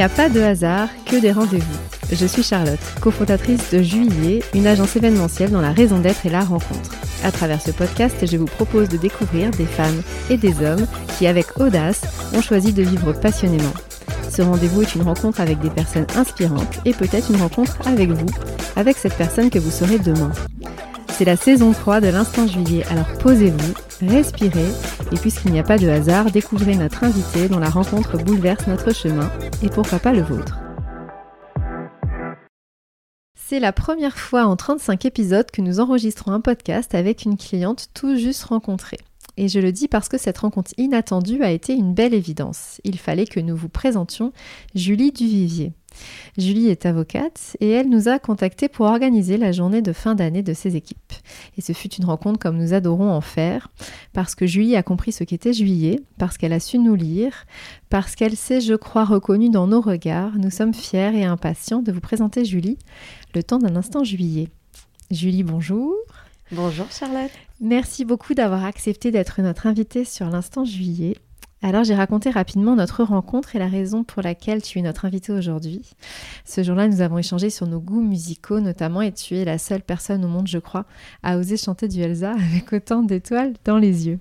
n'y a pas de hasard, que des rendez-vous. Je suis Charlotte, cofondatrice de Juillet, une agence événementielle dont la raison d'être est la rencontre. À travers ce podcast, je vous propose de découvrir des femmes et des hommes qui, avec audace, ont choisi de vivre passionnément. Ce rendez-vous est une rencontre avec des personnes inspirantes et peut-être une rencontre avec vous, avec cette personne que vous serez demain. C'est la saison 3 de l'Instant Juillet, alors posez-vous, respirez, et puisqu'il n'y a pas de hasard, découvrez notre invité dont la rencontre bouleverse notre chemin, et pourquoi pas le vôtre. C'est la première fois en 35 épisodes que nous enregistrons un podcast avec une cliente tout juste rencontrée. Et je le dis parce que cette rencontre inattendue a été une belle évidence. Il fallait que nous vous présentions Julie Duvivier. Julie est avocate et elle nous a contactés pour organiser la journée de fin d'année de ses équipes. Et ce fut une rencontre comme nous adorons en faire, parce que Julie a compris ce qu'était juillet, parce qu'elle a su nous lire, parce qu'elle s'est, je crois, reconnue dans nos regards. Nous sommes fiers et impatients de vous présenter Julie, le temps d'un instant juillet. Julie, bonjour. Bonjour Charlotte. Merci beaucoup d'avoir accepté d'être notre invitée sur l'instant juillet. Alors j'ai raconté rapidement notre rencontre et la raison pour laquelle tu es notre invitée aujourd'hui. Ce jour-là, nous avons échangé sur nos goûts musicaux notamment et tu es la seule personne au monde, je crois, à oser chanter du Elsa avec autant d'étoiles dans les yeux.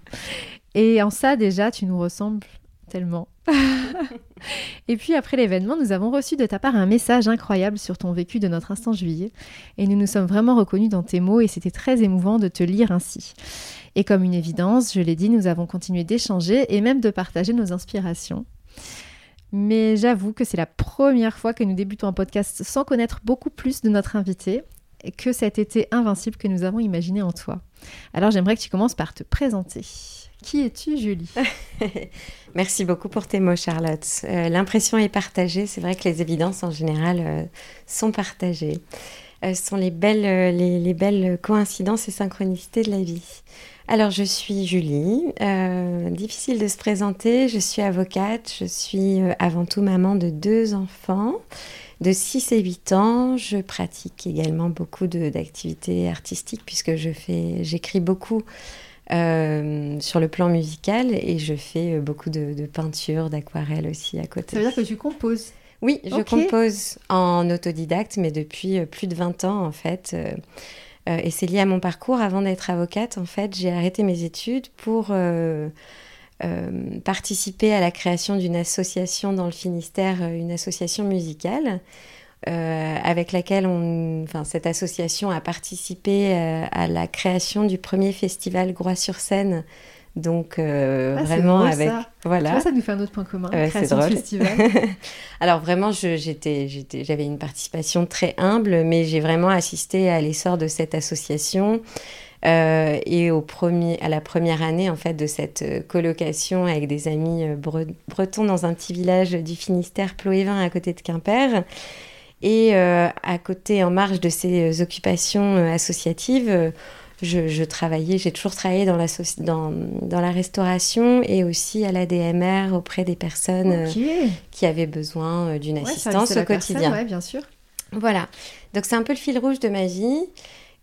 Et en ça déjà, tu nous ressembles tellement. et puis après l'événement, nous avons reçu de ta part un message incroyable sur ton vécu de notre instant juillet. Et nous nous sommes vraiment reconnus dans tes mots et c'était très émouvant de te lire ainsi. Et comme une évidence, je l'ai dit, nous avons continué d'échanger et même de partager nos inspirations. Mais j'avoue que c'est la première fois que nous débutons un podcast sans connaître beaucoup plus de notre invité que cet été invincible que nous avons imaginé en toi. Alors j'aimerais que tu commences par te présenter. Qui es-tu, Julie? Merci beaucoup pour tes mots, Charlotte. Euh, l'impression est partagée. C'est vrai que les évidences, en général, euh, sont partagées. Euh, ce sont les belles, les, belles coïncidences et synchronicités de la vie. Alors, je suis Julie. difficile de se présenter. Je suis avocate. Je suis avant tout maman de deux enfants de 6 et 8 ans. Je pratique également beaucoup d'activités artistiques puisque j'écris beaucoup euh, sur le plan musical et je fais euh, beaucoup de, peinture, d'aquarelle aussi à côté. Ça veut dire que tu composes Oui, je compose en autodidacte, mais depuis euh, plus de 20 ans en fait. et c'est lié à mon parcours. Avant d'être avocate, en fait, j'ai arrêté mes études pour participer à la création d'une association dans le Finistère, une association musicale. Euh, avec laquelle on, enfin, cette association a participé euh, à la création du premier festival Groix-sur-Seine. Donc euh, ah, vraiment avec ça. voilà. ça nous fait un autre point commun. c'est drôle. Festival. Alors vraiment, j'étais, j'avais une participation très humble, mais j'ai vraiment assisté à l'essor de cette association. et au premier, à la première année en fait de cette colocation avec des amis bretons dans un petit village du Finistère, Ploévin à côté de Quimper. Et euh, à côté, en marge de ces occupations euh, associatives, je, travaillais, j'ai toujours travaillé dans la, dans, dans, la restauration et aussi à l'ADMR auprès des personnes euh, qui avaient besoin d'une assistance au quotidien. Oui, bien sûr. Voilà. Donc c'est un peu le fil rouge de ma vie.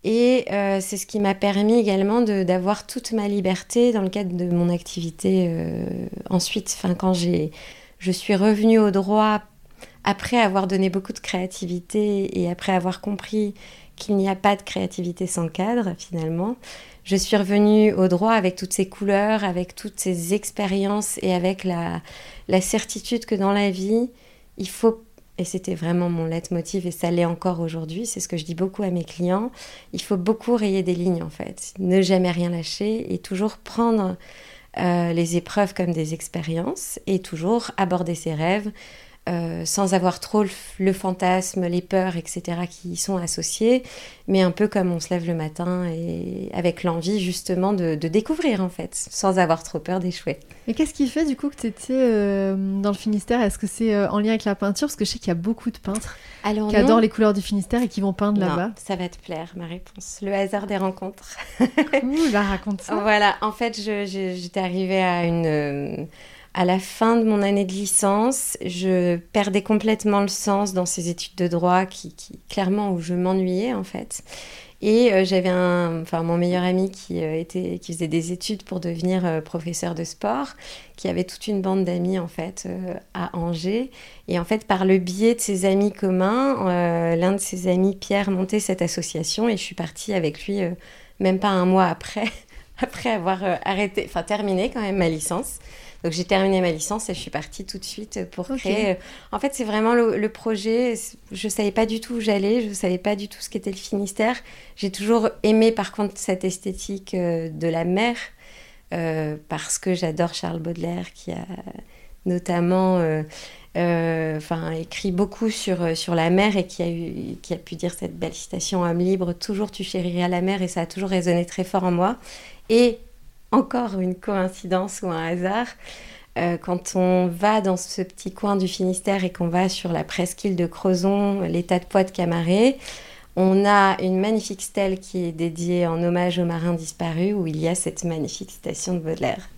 Et c'est ce qui m'a permis également d'avoir toute ma liberté dans le cadre de mon activité ensuite. Enfin, quand je suis revenue au droit après avoir donné beaucoup de créativité et après avoir compris qu'il n'y a pas de créativité sans cadre finalement, je suis revenue au droit avec toutes ces couleurs, avec toutes ces expériences et avec la, la certitude que dans la vie, il faut, et c'était vraiment mon leitmotiv et ça l'est encore aujourd'hui, c'est ce que je dis beaucoup à mes clients, il faut beaucoup rayer des lignes en fait, ne jamais rien lâcher et toujours prendre euh, les épreuves comme des expériences et toujours aborder ses rêves euh, sans avoir trop le, fantasme, les peurs, etc. qui y sont associés, mais un peu comme on se lève le matin et avec l'envie justement de, découvrir en fait, sans avoir trop peur d'échouer. Et qu'est-ce qui fait du coup que tu étais euh, dans le Finistère? Est-ce que c'est euh, en lien avec la peinture? Parce que je sais qu'il y a beaucoup de peintres qui adorent les couleurs du Finistère et qui vont peindre là-bas. Ça va te plaire, ma réponse. Le hasard des rencontres. Ouh, bah raconte ça. Voilà, en fait, j'étais arrivée à une à la fin de mon année de licence, je perdais complètement le sens dans ces études de droit qui, clairement où je m'ennuyais en fait. Et euh, j'avais un, enfin mon meilleur ami qui euh, était, qui faisait des études pour devenir euh, professeur de sport, qui avait toute une bande d'amis en fait à Angers. Et en fait, par le biais de ses amis communs, l'un de ses amis Pierre montait cette association et je suis partie avec lui même pas un mois après, après avoir arrêté, enfin terminé quand même ma licence. Donc j'ai terminé ma licence et je suis partie tout de suite pour créer. Euh, en fait, c'est vraiment le, projet. Je savais pas du tout où j'allais, je savais pas du tout ce qu'était le Finistère. J'ai toujours aimé par contre cette esthétique euh, de la mer euh, parce que j'adore Charles Baudelaire qui a notamment enfin, écrit beaucoup sur, sur la mer et qui a, eu, qui a pu dire cette belle citation Homme libre, toujours tu chériras la mer et ça a toujours résonné très fort en moi. Et encore une coïncidence ou un hasard. Euh, quand on va dans ce petit coin du Finistère et qu'on va sur la presqu'île de Crozon, l'état de poids de Camaret, on a une magnifique stèle qui est dédiée en hommage aux marins disparus où il y a cette magnifique station de Baudelaire.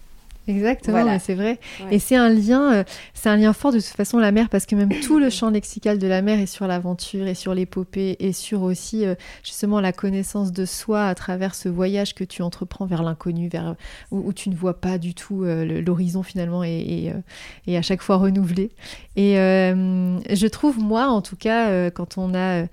Exactement, c'est vrai. Et c'est un lien, euh, c'est un lien fort de toute façon la mer parce que même tout le champ lexical de la mer est sur l'aventure et sur l'épopée et sur aussi euh, justement la connaissance de soi à travers ce voyage que tu entreprends vers l'inconnu, vers où, tu ne vois pas du tout euh, l'horizon finalement et, et, à chaque fois renouvelé. Et je trouve moi en tout cas quand on a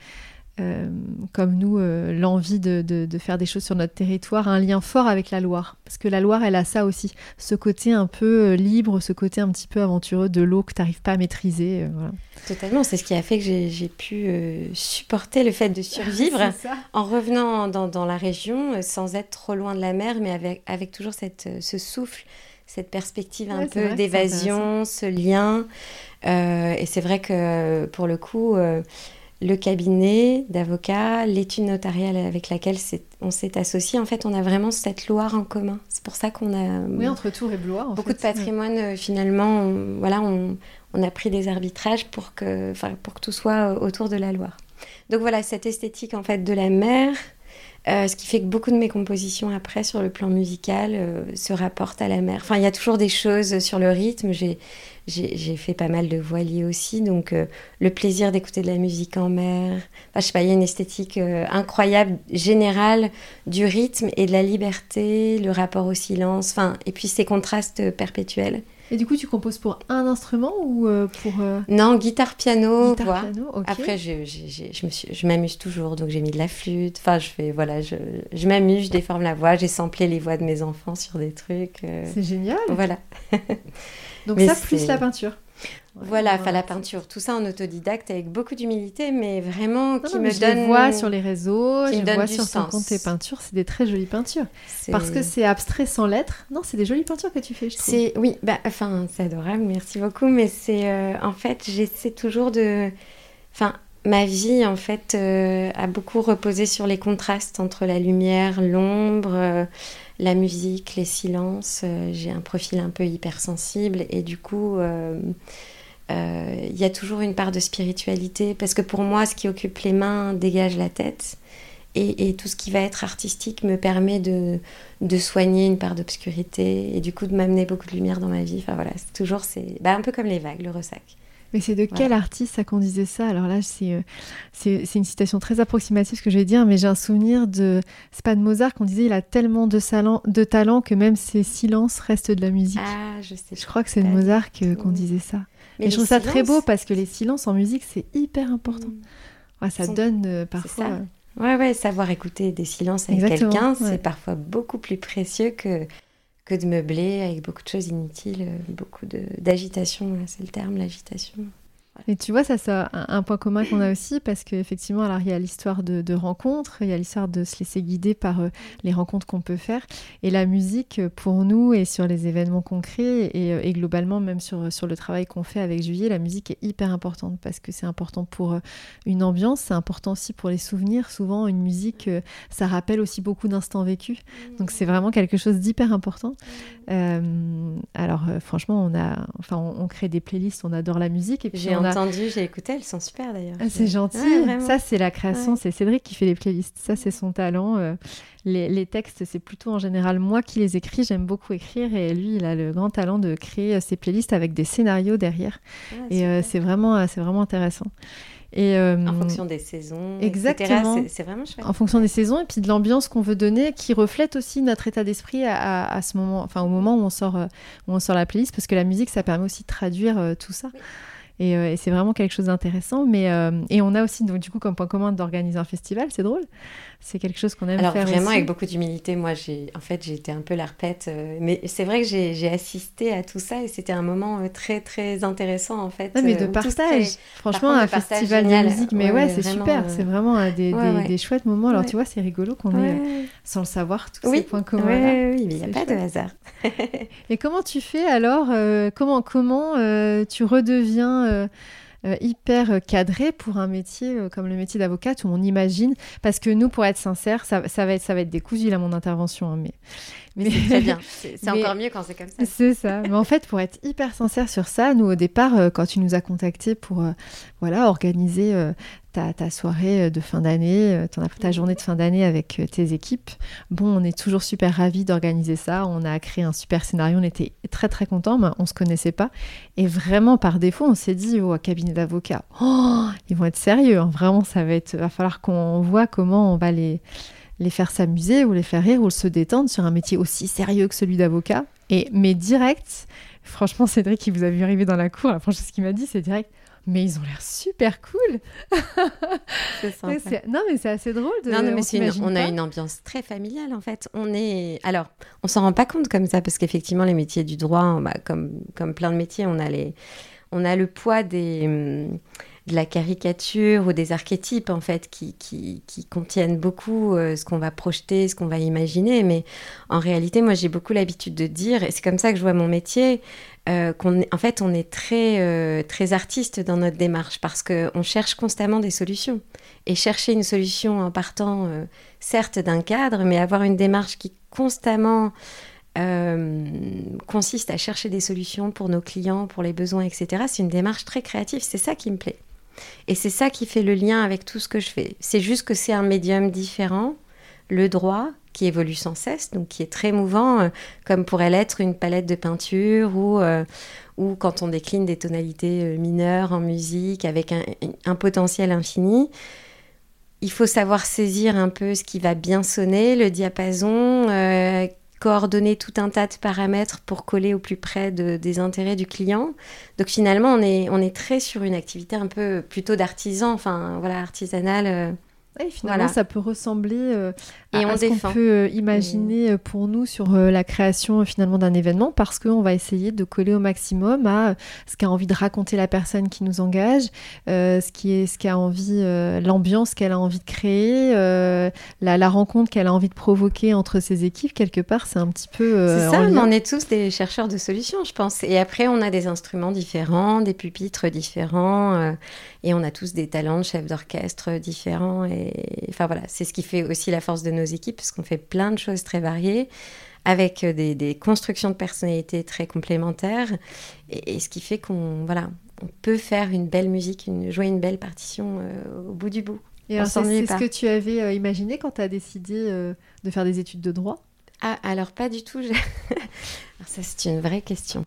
euh, comme nous, euh, l'envie de, faire des choses sur notre territoire, un lien fort avec la Loire. Parce que la Loire, elle a ça aussi, ce côté un peu euh, libre, ce côté un petit peu aventureux de l'eau que tu n'arrives pas à maîtriser. Totalement, c'est ce qui a fait que j'ai pu supporter le fait de survivre en revenant dans, la région sans être trop loin de la mer, mais avec, avec toujours cette, ce souffle, cette perspective un peu d'évasion, ce lien. et c'est vrai que pour le coup le cabinet d'avocats, l'étude notariale avec laquelle on s'est associé, en fait, on a vraiment cette Loire en commun. C'est pour ça qu'on a... Oui, entre Tours et Blois, Beaucoup de patrimoine, euh, finalement, on, voilà, on, a pris des arbitrages pour que, pour que tout soit euh, autour de la Loire. Donc voilà, cette esthétique, en fait, de la mer, euh, ce qui fait que beaucoup de mes compositions après, sur le plan musical, se rapportent à la mer. Enfin, il y a toujours des choses sur le rythme. J'ai fait pas mal de voiliers aussi, donc euh, le plaisir d'écouter de la musique en mer. Enfin, je sais pas, il y a une esthétique euh, incroyable, générale, du rythme et de la liberté, le rapport au silence, enfin, et puis ces contrastes perpétuels. Et du coup, tu composes pour un instrument ou euh, pour... Non, guitare, piano, voix. Après, je, je, je m'amuse toujours, donc j'ai mis de la flûte. Enfin, je fais, voilà, je, je m'amuse, je déforme la voix, j'ai samplé les voix de mes enfants sur des trucs. C'est génial Voilà. Donc ça, plus la peinture. Voilà, enfin la peinture, tout ça en autodidacte avec beaucoup d'humilité, mais vraiment qui me je donne. Je vois sur les réseaux, je vois sur ton compte tes peintures, c'est des très jolies peintures. Parce que c'est abstrait sans lettres. Non, c'est des jolies peintures que tu fais, je trouve. C'est oui, bah enfin c'est adorable, merci beaucoup, mais c'est euh, en fait j'essaie toujours de, enfin ma vie, en fait, euh, a beaucoup reposé sur les contrastes entre la lumière, l'ombre, euh, la musique, les silences. Euh, j'ai un profil un peu hypersensible et du coup, il y a toujours une part de spiritualité parce que pour moi, ce qui occupe les mains dégage la tête. Et, tout ce qui va être artistique me permet de, soigner une part d'obscurité et du coup de m'amener beaucoup de lumière dans ma vie. Enfin voilà, c'est toujours c'est bah, un peu comme les vagues, le ressac. Mais c'est de quel artiste ça qu'on disait ça? Alors là, euh, c'est une citation très approximative ce que je vais dire, mais j'ai un souvenir de. C'est pas de Mozart qu'on disait il a tellement de, salon, de talent que même ses silences restent de la musique. Ah, je sais. Je crois que c'est de Mozart qu'on disait ça. Mais je trouve ça très beau parce que les silences en musique, c'est hyper important. Mm. ça donne euh, parfois. Ça. Ouais, ouais, savoir écouter des silences avec quelqu'un, c'est parfois beaucoup plus précieux que que de meubler avec beaucoup de choses inutiles, euh, beaucoup d'agitation, c'est le terme, l'agitation. Et tu vois, ça, c'est un, point commun qu'on a aussi, parce qu'effectivement, alors il y a l'histoire de, rencontres, il y a l'histoire de se laisser guider par euh, les rencontres qu'on peut faire. Et la musique, pour nous, et sur les événements concrets, et, euh, et globalement, même sur, sur le travail qu'on fait avec Juillet, la musique est hyper importante, parce que c'est important pour euh, une ambiance, c'est important aussi pour les souvenirs. Souvent, une musique, ça rappelle aussi beaucoup d'instants vécus. Donc, c'est vraiment quelque chose d'hyper important. alors, franchement, on, a, enfin, on, crée des playlists, on adore la musique. Et puis, entendu, j'ai écouté, elles sont super d'ailleurs. Ah, c'est gentil. ça, c'est la création, c'est Cédric qui fait les playlists. Ça, c'est son talent. Euh, les, textes, c'est plutôt en général moi qui les écris. J'aime beaucoup écrire et lui, il a le grand talent de créer euh, ses playlists avec des scénarios derrière. Ah, et c'est vraiment, c'est vraiment intéressant. Et, en fonction des saisons, exactement. C'est vraiment chouette. En fonction des saisons et puis de l'ambiance qu'on veut donner, qui reflète aussi notre état d'esprit à, ce moment, enfin au moment où on sort, où on sort la playlist, parce que la musique, ça permet aussi de traduire tout ça. Euh, et, c'est vraiment quelque chose d'intéressant. Mais euh, et on a aussi donc du coup comme point commun d'organiser un festival, c'est drôle. C'est quelque chose qu'on aime Alors, faire. Alors vraiment aussi. avec beaucoup d'humilité, moi j'ai en fait j'ai été un peu la repète, euh, mais c'est vrai que j'ai assisté à tout ça et c'était un moment très très intéressant en fait. mais de partage. Franchement un festival de musique, mais ouais, c'est super. C'est vraiment des, des, chouettes moments. Alors tu vois c'est rigolo qu'on ait sans le savoir tous ces points communs. Oui, il n'y a pas de hasard. et comment tu fais alors Comment comment tu redeviens euh, euh, hyper cadré pour un métier euh, comme le métier d'avocat où on imagine. Parce que nous pour être sincère ça, va être ça va être décousu à mon intervention hein, mais mais c'est très bien c'est encore mieux quand c'est comme ça c'est ça mais en fait pour être hyper sincère sur ça nous au départ quand tu nous as contacté pour voilà organiser ta, soirée euh, de fin d'année, euh, ta journée de fin d'année avec euh, tes équipes. Bon, on est toujours super ravis d'organiser ça. On a créé un super scénario, on était très très contents, mais on se connaissait pas. Et vraiment, par défaut, on s'est dit, oh, cabinet d'avocats, oh, ils vont être sérieux. Hein. Vraiment, ça va être, va falloir qu'on voit comment on va les, les faire s'amuser ou les faire rire ou se détendre sur un métier aussi sérieux que celui d'avocat. Et mais direct, franchement, Cédric, qui vous a vu arriver dans la cour, la première chose qu'il m'a dit, c'est direct mais ils ont l'air super cool. c'est non, mais c'est assez drôle. De, non, non, mais on, on a une ambiance très familiale en fait. On est, alors, on s'en rend pas compte comme ça parce qu'effectivement, les métiers du droit, bah, comme comme plein de métiers, on a les, on a le poids des hum, de la caricature ou des archétypes en fait qui, qui, contiennent beaucoup euh, ce qu'on va projeter, ce qu'on va imaginer. Mais en réalité, moi j'ai beaucoup l'habitude de dire, et c'est comme ça que je vois mon métier, euh, qu'en en fait on est très, euh, très artiste dans notre démarche parce qu'on cherche constamment des solutions. Et chercher une solution en partant certes d'un cadre, mais avoir une démarche qui constamment... consiste à chercher des solutions pour nos clients, pour les besoins, etc. C'est une démarche très créative, c'est ça qui me plaît. Et c'est ça qui fait le lien avec tout ce que je fais. C'est juste que c'est un médium différent, le droit, qui évolue sans cesse, donc qui est très mouvant, euh, comme pourrait l'être une palette de peinture ou, euh, ou quand on décline des tonalités euh, mineures en musique avec un, un, potentiel infini. Il faut savoir saisir un peu ce qui va bien sonner, le diapason, coordonner tout un tas de paramètres pour coller au plus près des intérêts du client. Donc finalement, on est, on est très sur une activité un peu plutôt d'artisan, enfin voilà, artisanale. Et finalement, ça peut ressembler euh, à, on ce qu'on peut euh, imaginer euh, pour nous sur la création finalement d'un événement parce qu'on va essayer de coller au maximum à ce qu'a envie de raconter la personne qui nous engage, ce qui est ce qu'a envie, l'ambiance qu'elle a envie de créer, la, la, rencontre qu'elle a envie de provoquer entre ses équipes. Quelque part, c'est un petit peu. c'est ça, on est tous des chercheurs de solutions, je pense. Et après, on a des instruments différents, des pupitres différents, et on a tous des talents de chef d'orchestre différents. Et enfin voilà, c'est ce qui fait aussi la force de nos équipes, parce qu'on fait plein de choses très variées avec euh, des, constructions de personnalités très complémentaires, et, ce qui fait qu'on voilà, on peut faire une belle musique, une, jouer une belle partition euh, au bout du bout. Et c'est ce que tu avais euh, imaginé quand tu as décidé de faire des études de droit? Ah, alors pas du tout. ça, c'est une vraie question.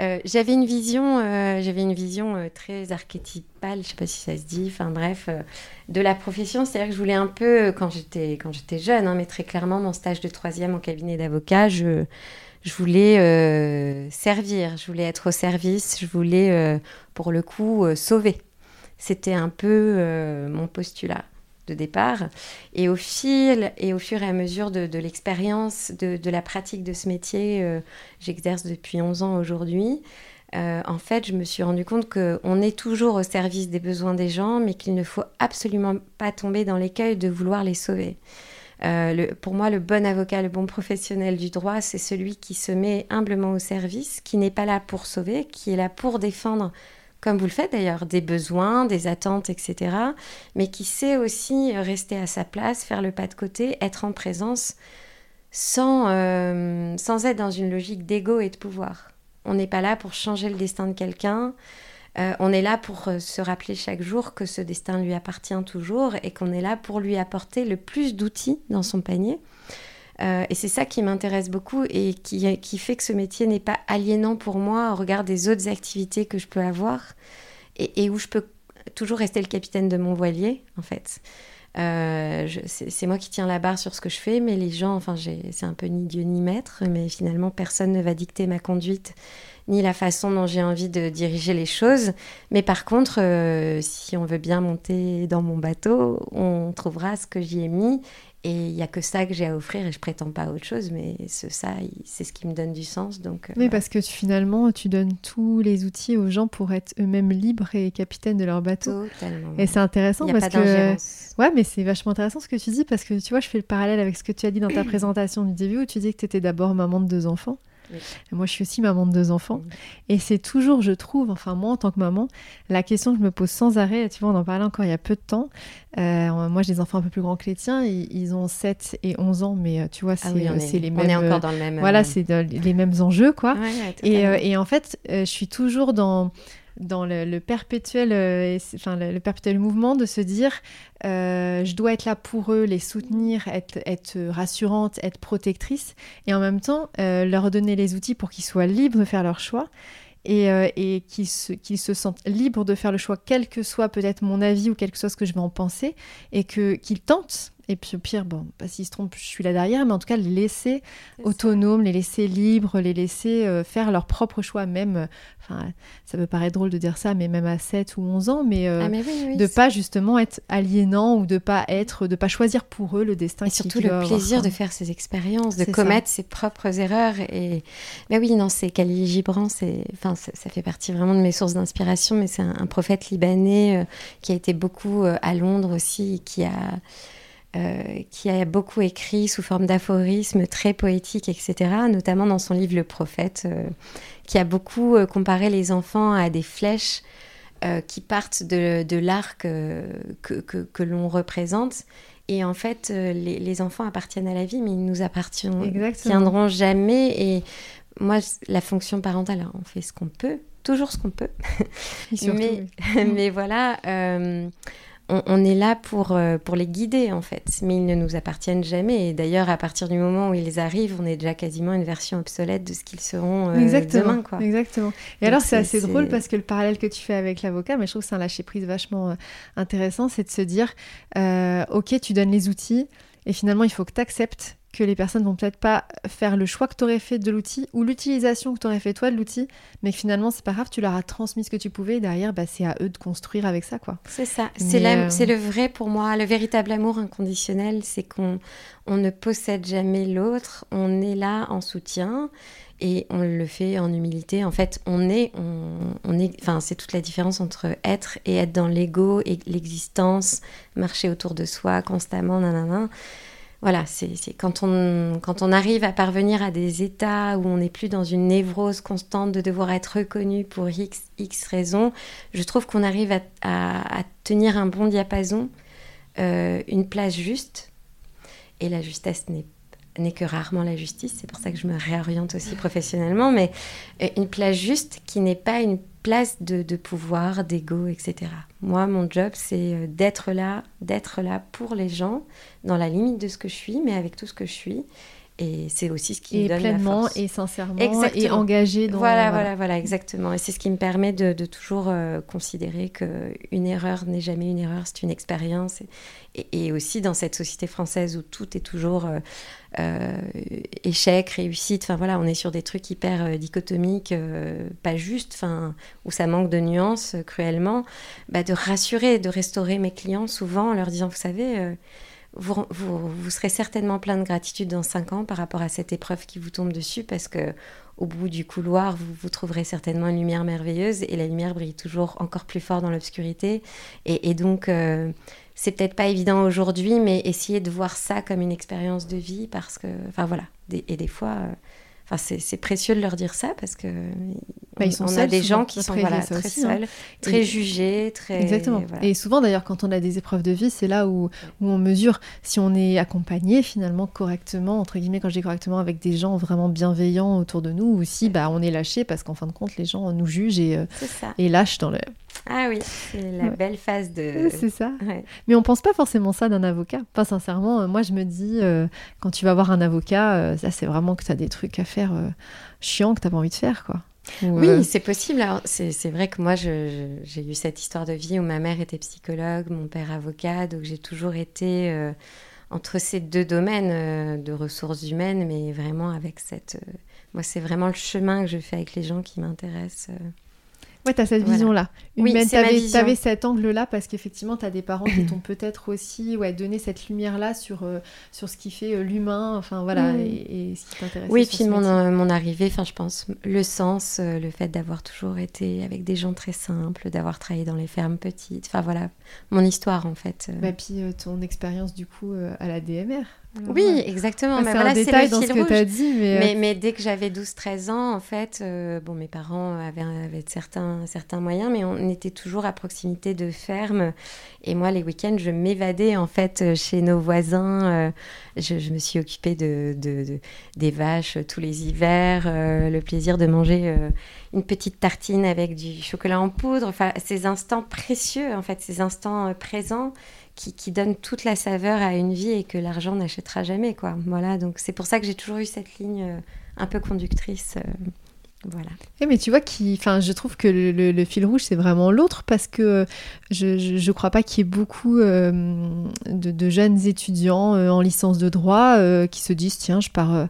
Euh, j'avais une vision, euh, j'avais une vision euh, très archétypale, je sais pas si ça se dit, enfin bref, de la profession. C'est-à-dire que je voulais un peu, quand j'étais quand j'étais jeune, hein, mais très clairement, mon stage de troisième en cabinet d'avocat, je je voulais servir, je voulais être au service, je voulais, pour le coup, sauver. C'était un peu mon postulat de départ. Et au fil et au fur et à mesure de, l'expérience, de, la pratique de ce métier, euh, j'exerce depuis 11 ans aujourd'hui. Euh, en fait, je me suis rendu compte qu'on est toujours au service des besoins des gens, mais qu'il ne faut absolument pas tomber dans l'écueil de vouloir les sauver. Euh, pour moi, le bon avocat, le bon professionnel du droit, c'est celui qui se met humblement au service, qui n'est pas là pour sauver, qui est là pour défendre comme vous le faites d'ailleurs, des besoins, des attentes, etc., mais qui sait aussi rester à sa place, faire le pas de côté, être en présence sans, euh, sans être dans une logique d'ego et de pouvoir. On n'est pas là pour changer le destin de quelqu'un. Euh, on est là pour euh, se rappeler chaque jour que ce destin lui appartient toujours et qu'on est là pour lui apporter le plus d'outils dans son panier. Euh, et c'est ça qui m'intéresse beaucoup et qui, fait que ce métier n'est pas aliénant pour moi au regard des autres activités que je peux avoir et, et où je peux toujours rester le capitaine de mon voilier, en fait. Euh, c'est moi qui tiens la barre sur ce que je fais, mais les gens, enfin, c'est un peu ni Dieu ni maître, mais finalement, personne ne va dicter ma conduite ni la façon dont j'ai envie de diriger les choses. Mais par contre, euh, si on veut bien monter dans mon bateau, on trouvera ce que j'y ai mis et il n'y a que ça que j'ai à offrir et je prétends pas à autre chose, mais ce, ça, c'est ce qui me donne du sens. Donc, euh, oui, parce que finalement, tu donnes tous les outils aux gens pour être eux-mêmes libres et capitaines de leur bateau. Totalement. Et c'est intéressant parce que. Ouais, mais c'est vachement intéressant ce que tu dis parce que tu vois, je fais le parallèle avec ce que tu as dit dans ta présentation du début où tu dis que tu étais d'abord maman de deux enfants. Moi, je suis aussi maman de deux enfants. Et c'est toujours, je trouve, enfin moi en tant que maman, la question que je me pose sans arrêt, tu vois, on en parlait encore il y a peu de temps. Euh, moi, j'ai des enfants un peu plus grands que les tiens. Ils, ont 7 et 11 ans, mais euh, tu vois, ah c'est les mêmes... On est encore dans le même... Voilà, c'est les mêmes enjeux, quoi. et, euh, et, en fait, je suis toujours dans dans le, perpétuel, euh, enfin, le, perpétuel mouvement de se dire euh, je dois être là pour eux, les soutenir, être, rassurante, être protectrice, et en même temps euh, leur donner les outils pour qu'ils soient libres de faire leur choix. Et, et qu'ils se, se, sentent libres de faire le choix, quel que soit peut-être mon avis ou quel que soit ce que je vais en penser, et qu'ils tentent et puis au pire, bon, pas s'ils se trompent, je suis là derrière, mais en tout cas, les laisser autonomes, les laisser libres, les laisser euh, faire leur propre choix, même, enfin, ça peut paraître drôle de dire ça, mais même à 7 ou 11 ans, mais, euh, ah, mais de pas justement être aliénant ou de pas être, de pas choisir pour eux le destin. Et surtout le plaisir de faire ces expériences, de commettre ses propres erreurs. Et mais oui, non, c'est Khalil Gibran, c'est, enfin, ça, fait partie vraiment de mes sources d'inspiration, mais c'est un, prophète libanais euh, qui a été beaucoup à Londres aussi, qui a euh, qui a beaucoup écrit sous forme d'aphorismes très poétiques, etc., notamment dans son livre Le Prophète, euh, qui a beaucoup euh, comparé les enfants à des flèches qui partent de, de l'arc que, que, que l'on représente. Et en fait, les, les, enfants appartiennent à la vie, mais ils nous appartiendront jamais. Et moi, la fonction parentale, on fait ce qu'on peut, toujours ce qu'on peut. mais, mais voilà on, est là pour, euh, pour les guider en fait, mais ils ne nous appartiennent jamais. Et d'ailleurs, à partir du moment où ils arrivent, on est déjà quasiment une version obsolète de ce qu'ils seront euh, exactement, demain. Quoi. Exactement. Et alors, c'est assez drôle parce que le parallèle que tu fais avec l'avocat, mais je trouve que c'est un lâcher-prise vachement euh, intéressant, c'est de se dire, ok, tu donnes les outils, et finalement, il faut que tu acceptes que les personnes vont peut-être pas faire le choix que tu aurais fait de l'outil ou l'utilisation que tu aurais fait toi de l'outil, mais que finalement c'est pas grave, tu leur as transmis ce que tu pouvais et derrière bah, c'est à eux de construire avec ça quoi. C'est ça, c'est euh, le vrai pour moi, le véritable amour inconditionnel, c'est qu'on on ne possède jamais l'autre, on est là en soutien et on le fait en humilité. En fait, on est, on, est, enfin, c'est toute la différence entre être et être dans l'ego et l'existence, marcher autour de soi constamment, nanana voilà, c'est quand on, quand on arrive à parvenir à des états où on n'est plus dans une névrose constante de devoir être reconnu pour X, X raisons, je trouve qu'on arrive à, tenir un bon diapason, euh, une place juste. Et la justesse n'est que rarement la justice, c'est pour ça que je me réoriente aussi professionnellement, mais euh, une place juste qui n'est pas une place de, pouvoir, d'ego, etc. Moi, mon job, c'est euh, d'être là, d'être là pour les gens, dans la limite de ce que je suis, mais avec tout ce que je suis. Et c'est aussi ce qui me donne pleinement la force. et sincèrement et engagé dans voilà voilà. voilà exactement. Et c'est ce qui me permet de, de toujours euh, considérer que une erreur n'est jamais une erreur c'est une expérience. Et, et, aussi dans cette société française où tout est toujours euh, euh, échec réussite enfin voilà on est sur des trucs hyper dichotomiques pas juste enfin où ça manque de nuances cruellement bah, de rassurer de restaurer mes clients souvent en leur disant vous savez vous, vous, serez certainement plein de gratitude dans 5 ans par rapport à cette épreuve qui vous tombe dessus parce que au bout du couloir, vous, vous trouverez certainement une lumière merveilleuse et la lumière brille toujours encore plus fort dans l'obscurité. Et, donc, euh, c'est peut-être pas évident aujourd'hui, mais essayez de voir ça comme une expérience de vie parce que, enfin voilà, et des fois, euh, Enfin, c'est précieux de leur dire ça parce que bah, ils sont on a des gens qui sont voilà, très hein. seuls, très jugés, très. Exactement. Et souvent, d'ailleurs, quand on a des épreuves de vie, c'est là où, où on mesure si on est accompagné finalement correctement, entre guillemets, quand je dis correctement, avec des gens vraiment bienveillants autour de nous, ou si bah, on est lâché parce qu'en fin de compte, les gens nous jugent et, euh, et lâchent dans le. Ah oui, c'est la belle phase de. C'est ça. Mais on pense pas forcément ça d'un avocat. Pas sincèrement, euh, moi je me dis, euh, quand tu vas voir un avocat, ça c'est vraiment que tu as des trucs à faire chiants que tu pas envie de faire, quoi. oui, c'est possible. C'est vrai que moi, j'ai eu cette histoire de vie où ma mère était psychologue, mon père avocat, donc j'ai toujours été entre ces deux domaines de ressources humaines, mais vraiment avec cette... moi, c'est vraiment le chemin que je fais avec les gens qui m'intéressent. Ouais, tu as cette vision-là. Oui, tu avais, cet angle-là parce qu'effectivement, tu as des parents qui t'ont peut-être aussi ouais, donné cette lumière-là sur, euh, sur ce qui fait euh, l'humain, enfin voilà, mm. et, ce qui t'intéresse. Oui, puis mon, euh, mon, arrivée, enfin je pense, le sens, le fait d'avoir toujours été avec des gens très simples, d'avoir travaillé dans les fermes petites, enfin voilà, mon histoire en fait. Bah, puis ton expérience du coup à la DMR. Oui, exactement. Ah, mais voilà, c'est le dans ce que tu as dit. Euh, mais... Mais, dès que j'avais 12-13 ans, en fait, euh, bon, mes parents avaient, avaient, certains, certains moyens, mais on était toujours à proximité de fermes. Et moi, les week-ends, je m'évadais, en fait, chez nos voisins. Euh, je, je, me suis occupée de, de, des vaches tous les hivers, le plaisir de manger une petite tartine avec du chocolat en poudre. Enfin, ces instants précieux, en fait, ces instants présents qui, donne toute la saveur à une vie et que l'argent n'achètera jamais. Quoi. Voilà, donc c'est pour ça que j'ai toujours eu cette ligne euh, un peu conductrice. Euh, voilà. Eh, mais tu vois, qui, enfin, je trouve que le, fil rouge, c'est vraiment l'autre parce que je ne crois pas qu'il y ait beaucoup euh, de, jeunes étudiants en licence de droit qui se disent tiens, je pars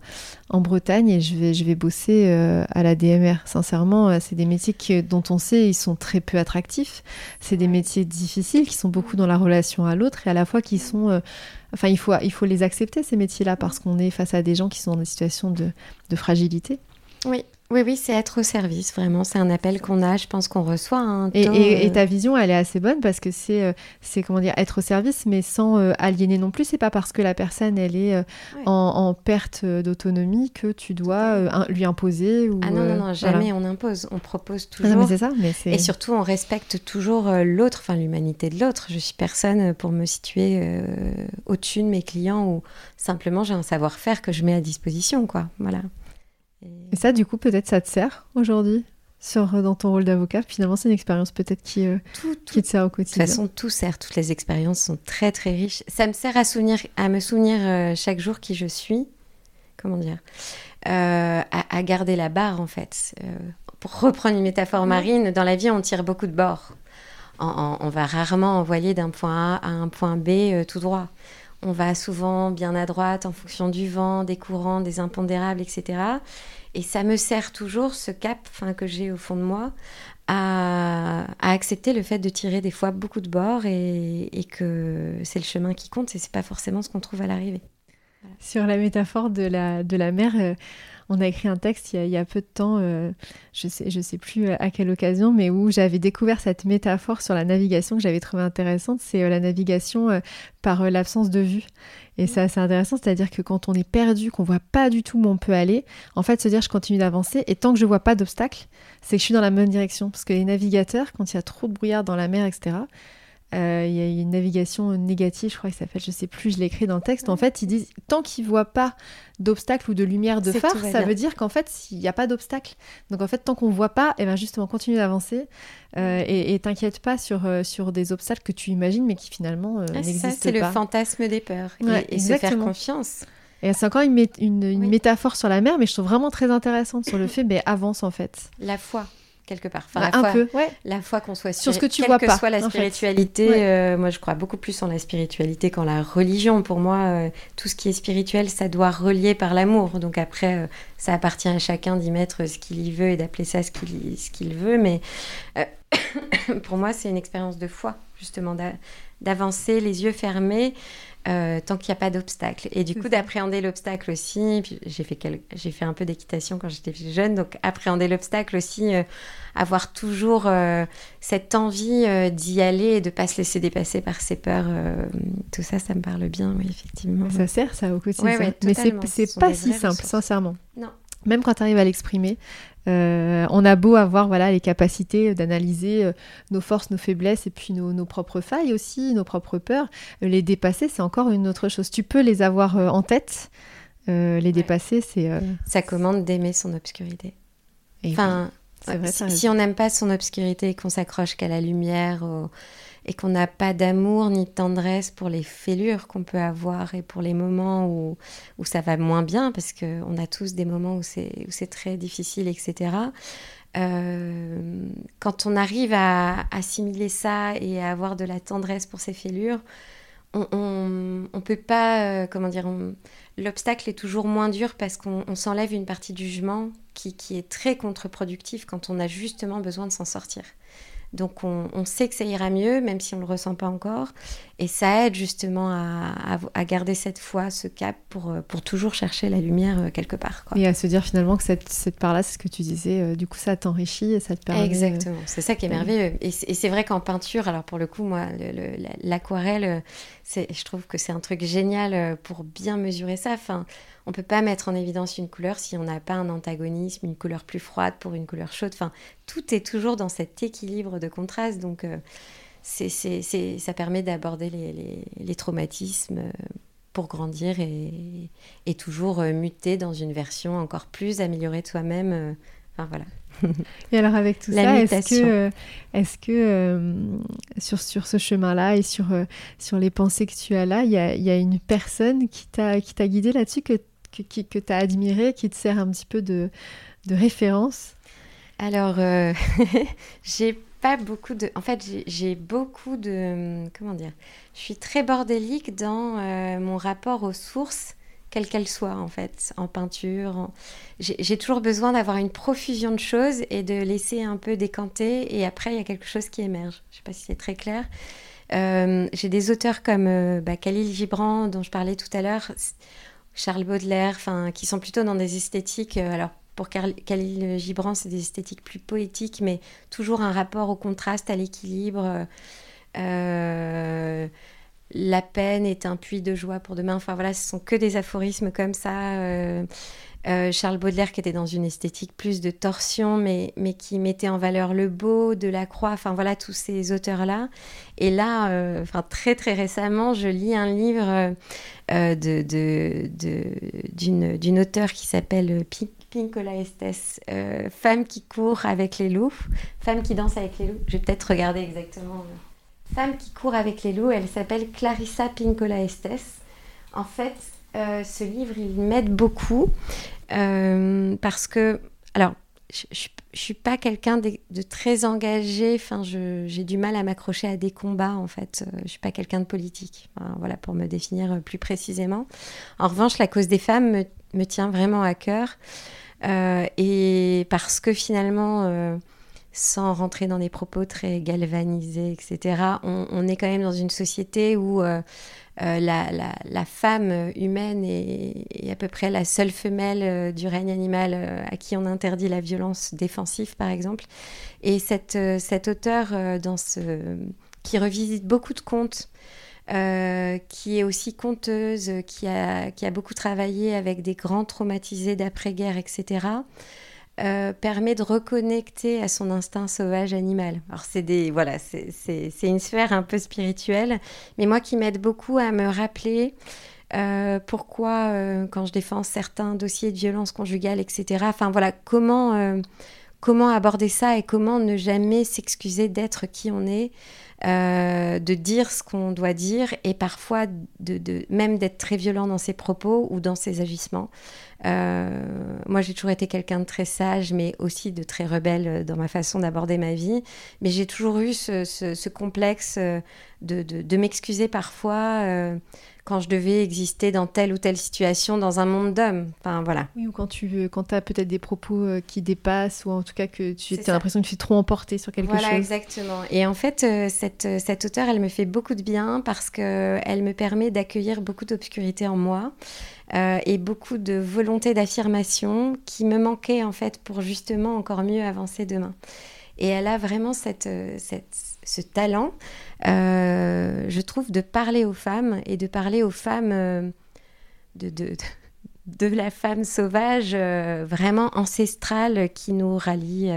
en Bretagne et je vais, je vais bosser à la DMR. Sincèrement, c'est des métiers dont on sait ils sont très peu attractifs. C'est des métiers difficiles qui sont beaucoup dans la relation à l'autre et à la fois qui sont Enfin, il faut, il faut les accepter, ces métiers-là, parce qu'on est face à des gens qui sont dans des situations de, de fragilité. Oui, oui, oui, c'est être au service, vraiment. C'est un appel qu'on a, je pense qu'on reçoit. Un et, et, euh, ta vision, elle est assez bonne parce que c'est, euh, c'est comment dire, être au service, mais sans euh, aliéner non plus. C'est pas parce que la personne, elle est en, perte d'autonomie que tu dois lui imposer. Ou, ah non, non, non, jamais on impose. On propose ah toujours. c'est ça. Mais et surtout, on respecte toujours l'autre, enfin l'humanité de l'autre. Je suis personne pour me situer au-dessus de mes clients ou simplement j'ai un savoir-faire que je mets à disposition, quoi. Voilà. Et ça, du coup, peut-être ça te sert aujourd'hui sur, euh, dans ton rôle d'avocat Finalement, c'est une expérience peut-être qui, euh, qui te sert au quotidien. De toute façon, tout sert. Toutes les expériences sont très, très riches. Ça me sert à, souvenir, à me souvenir euh, chaque jour qui je suis. Comment dire? À, garder la barre, en fait. pour reprendre une métaphore marine, dans la vie, on tire beaucoup de bords. On, va rarement envoyer d'un point A à un point B tout droit. On va souvent bien à droite en fonction du vent, des courants, des impondérables, etc. Et ça me sert toujours, ce cap que j'ai au fond de moi, à, accepter le fait de tirer des fois beaucoup de bords et, que c'est le chemin qui compte et c'est pas forcément ce qu'on trouve à l'arrivée. Sur la métaphore de la, de la mer, euh, on a écrit un texte il y a, peu de temps, euh, je sais, je sais plus euh, à quelle occasion, mais où j'avais découvert cette métaphore sur la navigation que j'avais trouvée intéressante. C'est la navigation par l'absence de vue. Et c'est assez intéressant, c'est-à-dire que quand on est perdu, qu'on voit pas du tout où on peut aller, en fait, se dire je continue d'avancer et tant que je vois pas d'obstacle, c'est que je suis dans la bonne direction. Parce que les navigateurs, quand il y a trop de brouillard dans la mer, etc., euh, il y a une navigation négative, je crois que ça s'appelle, je sais plus, je l'ai écrit dans le texte. En fait, ils disent tant qu'ils voient pas d'obstacle ou de lumière de phare, ça veut dire qu'en fait, il n'y a pas d'obstacle. Donc en fait, tant qu'on voit pas, et eh ben justement, continue d'avancer euh, et t'inquiète pas sur, euh, sur des obstacles que tu imagines mais qui finalement ah, n'existent pas. C'est le fantasme des peurs et, se faire confiance. Et c'est encore une, une, métaphore sur la mer, mais je trouve vraiment très intéressante sur le fait, mais avance en fait. La foi quelque part. Enfin, bah, la un peu, La foi qu'on soit sur ce que tu vois que pas. soit la spiritualité, euh, moi je crois beaucoup plus en la spiritualité qu'en la religion. Pour moi, euh, tout ce qui est spirituel, ça doit relier par l'amour. Donc après, euh, ça appartient à chacun d'y mettre ce qu'il y veut et d'appeler ça ce qu'il ce qu'il veut. Mais pour moi, c'est une expérience de foi, justement, d'avancer les yeux fermés. Euh, tant qu'il n'y a pas d'obstacle. Et du coup, d'appréhender l'obstacle aussi. J'ai fait, j'ai fait un peu d'équitation quand j'étais jeune, donc appréhender l'obstacle aussi, euh, avoir toujours euh, cette envie d'y aller et de ne pas se laisser dépasser par ses peurs. tout ça, ça me parle bien, oui, effectivement. Ça sert, ça, au quotidien. mais c'est pas si simple, sincèrement. Non. même quand tu arrives à l'exprimer, euh, on a beau avoir voilà, les capacités d'analyser euh, nos forces, nos faiblesses et puis nos, propres failles aussi, nos propres peurs. les dépasser, c'est encore une autre chose. Tu peux les avoir euh, en tête. les dépasser, c'est. Ça commande d'aimer son obscurité. enfin, si, on n'aime pas son obscurité et qu'on s'accroche qu'à la lumière, et qu'on n'a pas d'amour ni de tendresse pour les fêlures qu'on peut avoir et pour les moments où, où ça va moins bien, parce qu'on a tous des moments où c'est très difficile, etc. Euh, quand on arrive à assimiler ça et à avoir de la tendresse pour ces fêlures, on, peut pas, euh, comment dire, l'obstacle est toujours moins dur parce qu'on s'enlève une partie du jugement qui, qui est très contre-productif quand on a justement besoin de s'en sortir. Donc on, sait que ça ira mieux, même si on ne le ressent pas encore. Et ça aide justement à, garder cette foi, ce cap, pour, euh, pour toujours chercher la lumière euh, quelque part. Et à se dire finalement que cette, cette part-là, c'est ce que tu disais, euh, du coup ça t'enrichit et ça te permet... Exactement, c'est ça qui est merveilleux. Et c'est vrai qu'en peinture, alors pour le coup, moi, l'aquarelle, je trouve que c'est un truc génial pour bien mesurer ça. Enfin, on peut pas mettre en évidence une couleur si on n'a pas un antagonisme, une couleur plus froide pour une couleur chaude. Enfin, tout est toujours dans cet équilibre de contraste. Donc, euh, c'est, ça permet d'aborder les, traumatismes euh, pour grandir et, toujours euh, muter dans une version encore plus améliorée de soi-même. enfin, voilà. Et alors avec tout ça, est-ce que, est-ce que sur, sur ce chemin-là et sur, sur les pensées que tu as là, il y a, y a, une personne qui t'a, qui t'a guidé là-dessus que que, que tu as admiré, qui te sert un petit peu de, de référence? Alors, euh, j'ai pas beaucoup de. En fait, j'ai beaucoup de. Comment dire Je suis très bordélique dans euh, mon rapport aux sources, quelles qu'elles soient, en fait, en peinture. J'ai toujours besoin d'avoir une profusion de choses et de laisser un peu décanter, et après, il y a quelque chose qui émerge. Je sais pas si c'est très clair. Euh, j'ai des auteurs comme bah, Khalil Gibran, dont je parlais tout à l'heure Charles Baudelaire, qui sont plutôt dans des esthétiques. Euh, alors, pour Khalil Gibran, c'est des esthétiques plus poétiques, mais toujours un rapport au contraste, à l'équilibre. Euh, la peine est un puits de joie pour demain. Enfin voilà, ce sont que des aphorismes comme ça. Euh, euh, Charles Baudelaire qui était dans une esthétique plus de torsion, mais, mais qui mettait en valeur le beau, de la croix, enfin voilà tous ces auteurs-là. Et là, euh, très très récemment, je lis un livre euh, de, d'une, d'une auteure qui s'appelle Pinkola Estes, Femme qui court avec les loups, Femme qui danse avec les loups. Je vais peut-être regarder exactement. Femme qui court avec les loups, elle s'appelle Clarissa Pinkola Estes. En fait, euh, ce livre, il m'aide beaucoup euh, parce que, alors, je, ne suis pas quelqu'un de, très engagé. Enfin, j'ai du mal à m'accrocher à des combats, en fait. Euh, je suis pas quelqu'un de politique. voilà, pour me définir plus précisément. En revanche, la cause des femmes me, tient vraiment à cœur. et parce que finalement, sans rentrer dans des propos très galvanisés, etc., on, est quand même dans une société où la, femme humaine est, à peu près la seule femelle euh, du règne animal euh, à qui on interdit la violence défensive, par exemple. Et cette, cet auteur, qui revisite beaucoup de contes, qui est aussi conteuse, qui a beaucoup travaillé avec des grands traumatisés d'après-guerre, etc., euh, permet de reconnecter à son instinct sauvage animal. Alors c'est des voilà, c'est une sphère un peu spirituelle, mais moi qui m'aide beaucoup à me rappeler euh, pourquoi euh, quand je défends certains dossiers de violence conjugale, etc. Enfin voilà, comment comment aborder ça et comment ne jamais s'excuser d'être qui on est. de dire ce qu'on doit dire et parfois de, même d'être très violent dans ses propos ou dans ses agissements. Euh, moi, j'ai toujours été quelqu'un de très sage, mais aussi de très rebelle dans ma façon d'aborder ma vie. Mais j'ai toujours eu ce, complexe euh, de, m'excuser parfois euh, quand je devais exister dans telle ou telle situation dans un monde d'hommes. Enfin, voilà. Oui, ou quand tu quand as peut-être des propos qui dépassent, ou en tout cas que tu as l'impression que tu es trop emporté sur quelque chose. Voilà, exactement. Et en fait, cette, cette auteure, elle me fait beaucoup de bien parce qu'elle me permet d'accueillir beaucoup d'obscurité en moi. Euh, et beaucoup de volonté d'affirmation qui me manquait en fait pour justement encore mieux avancer demain. Et elle a vraiment cette, euh, cette, ce talent, euh, je trouve, de parler aux femmes et de parler aux femmes de, de, de la femme sauvage vraiment ancestrale qui nous rallie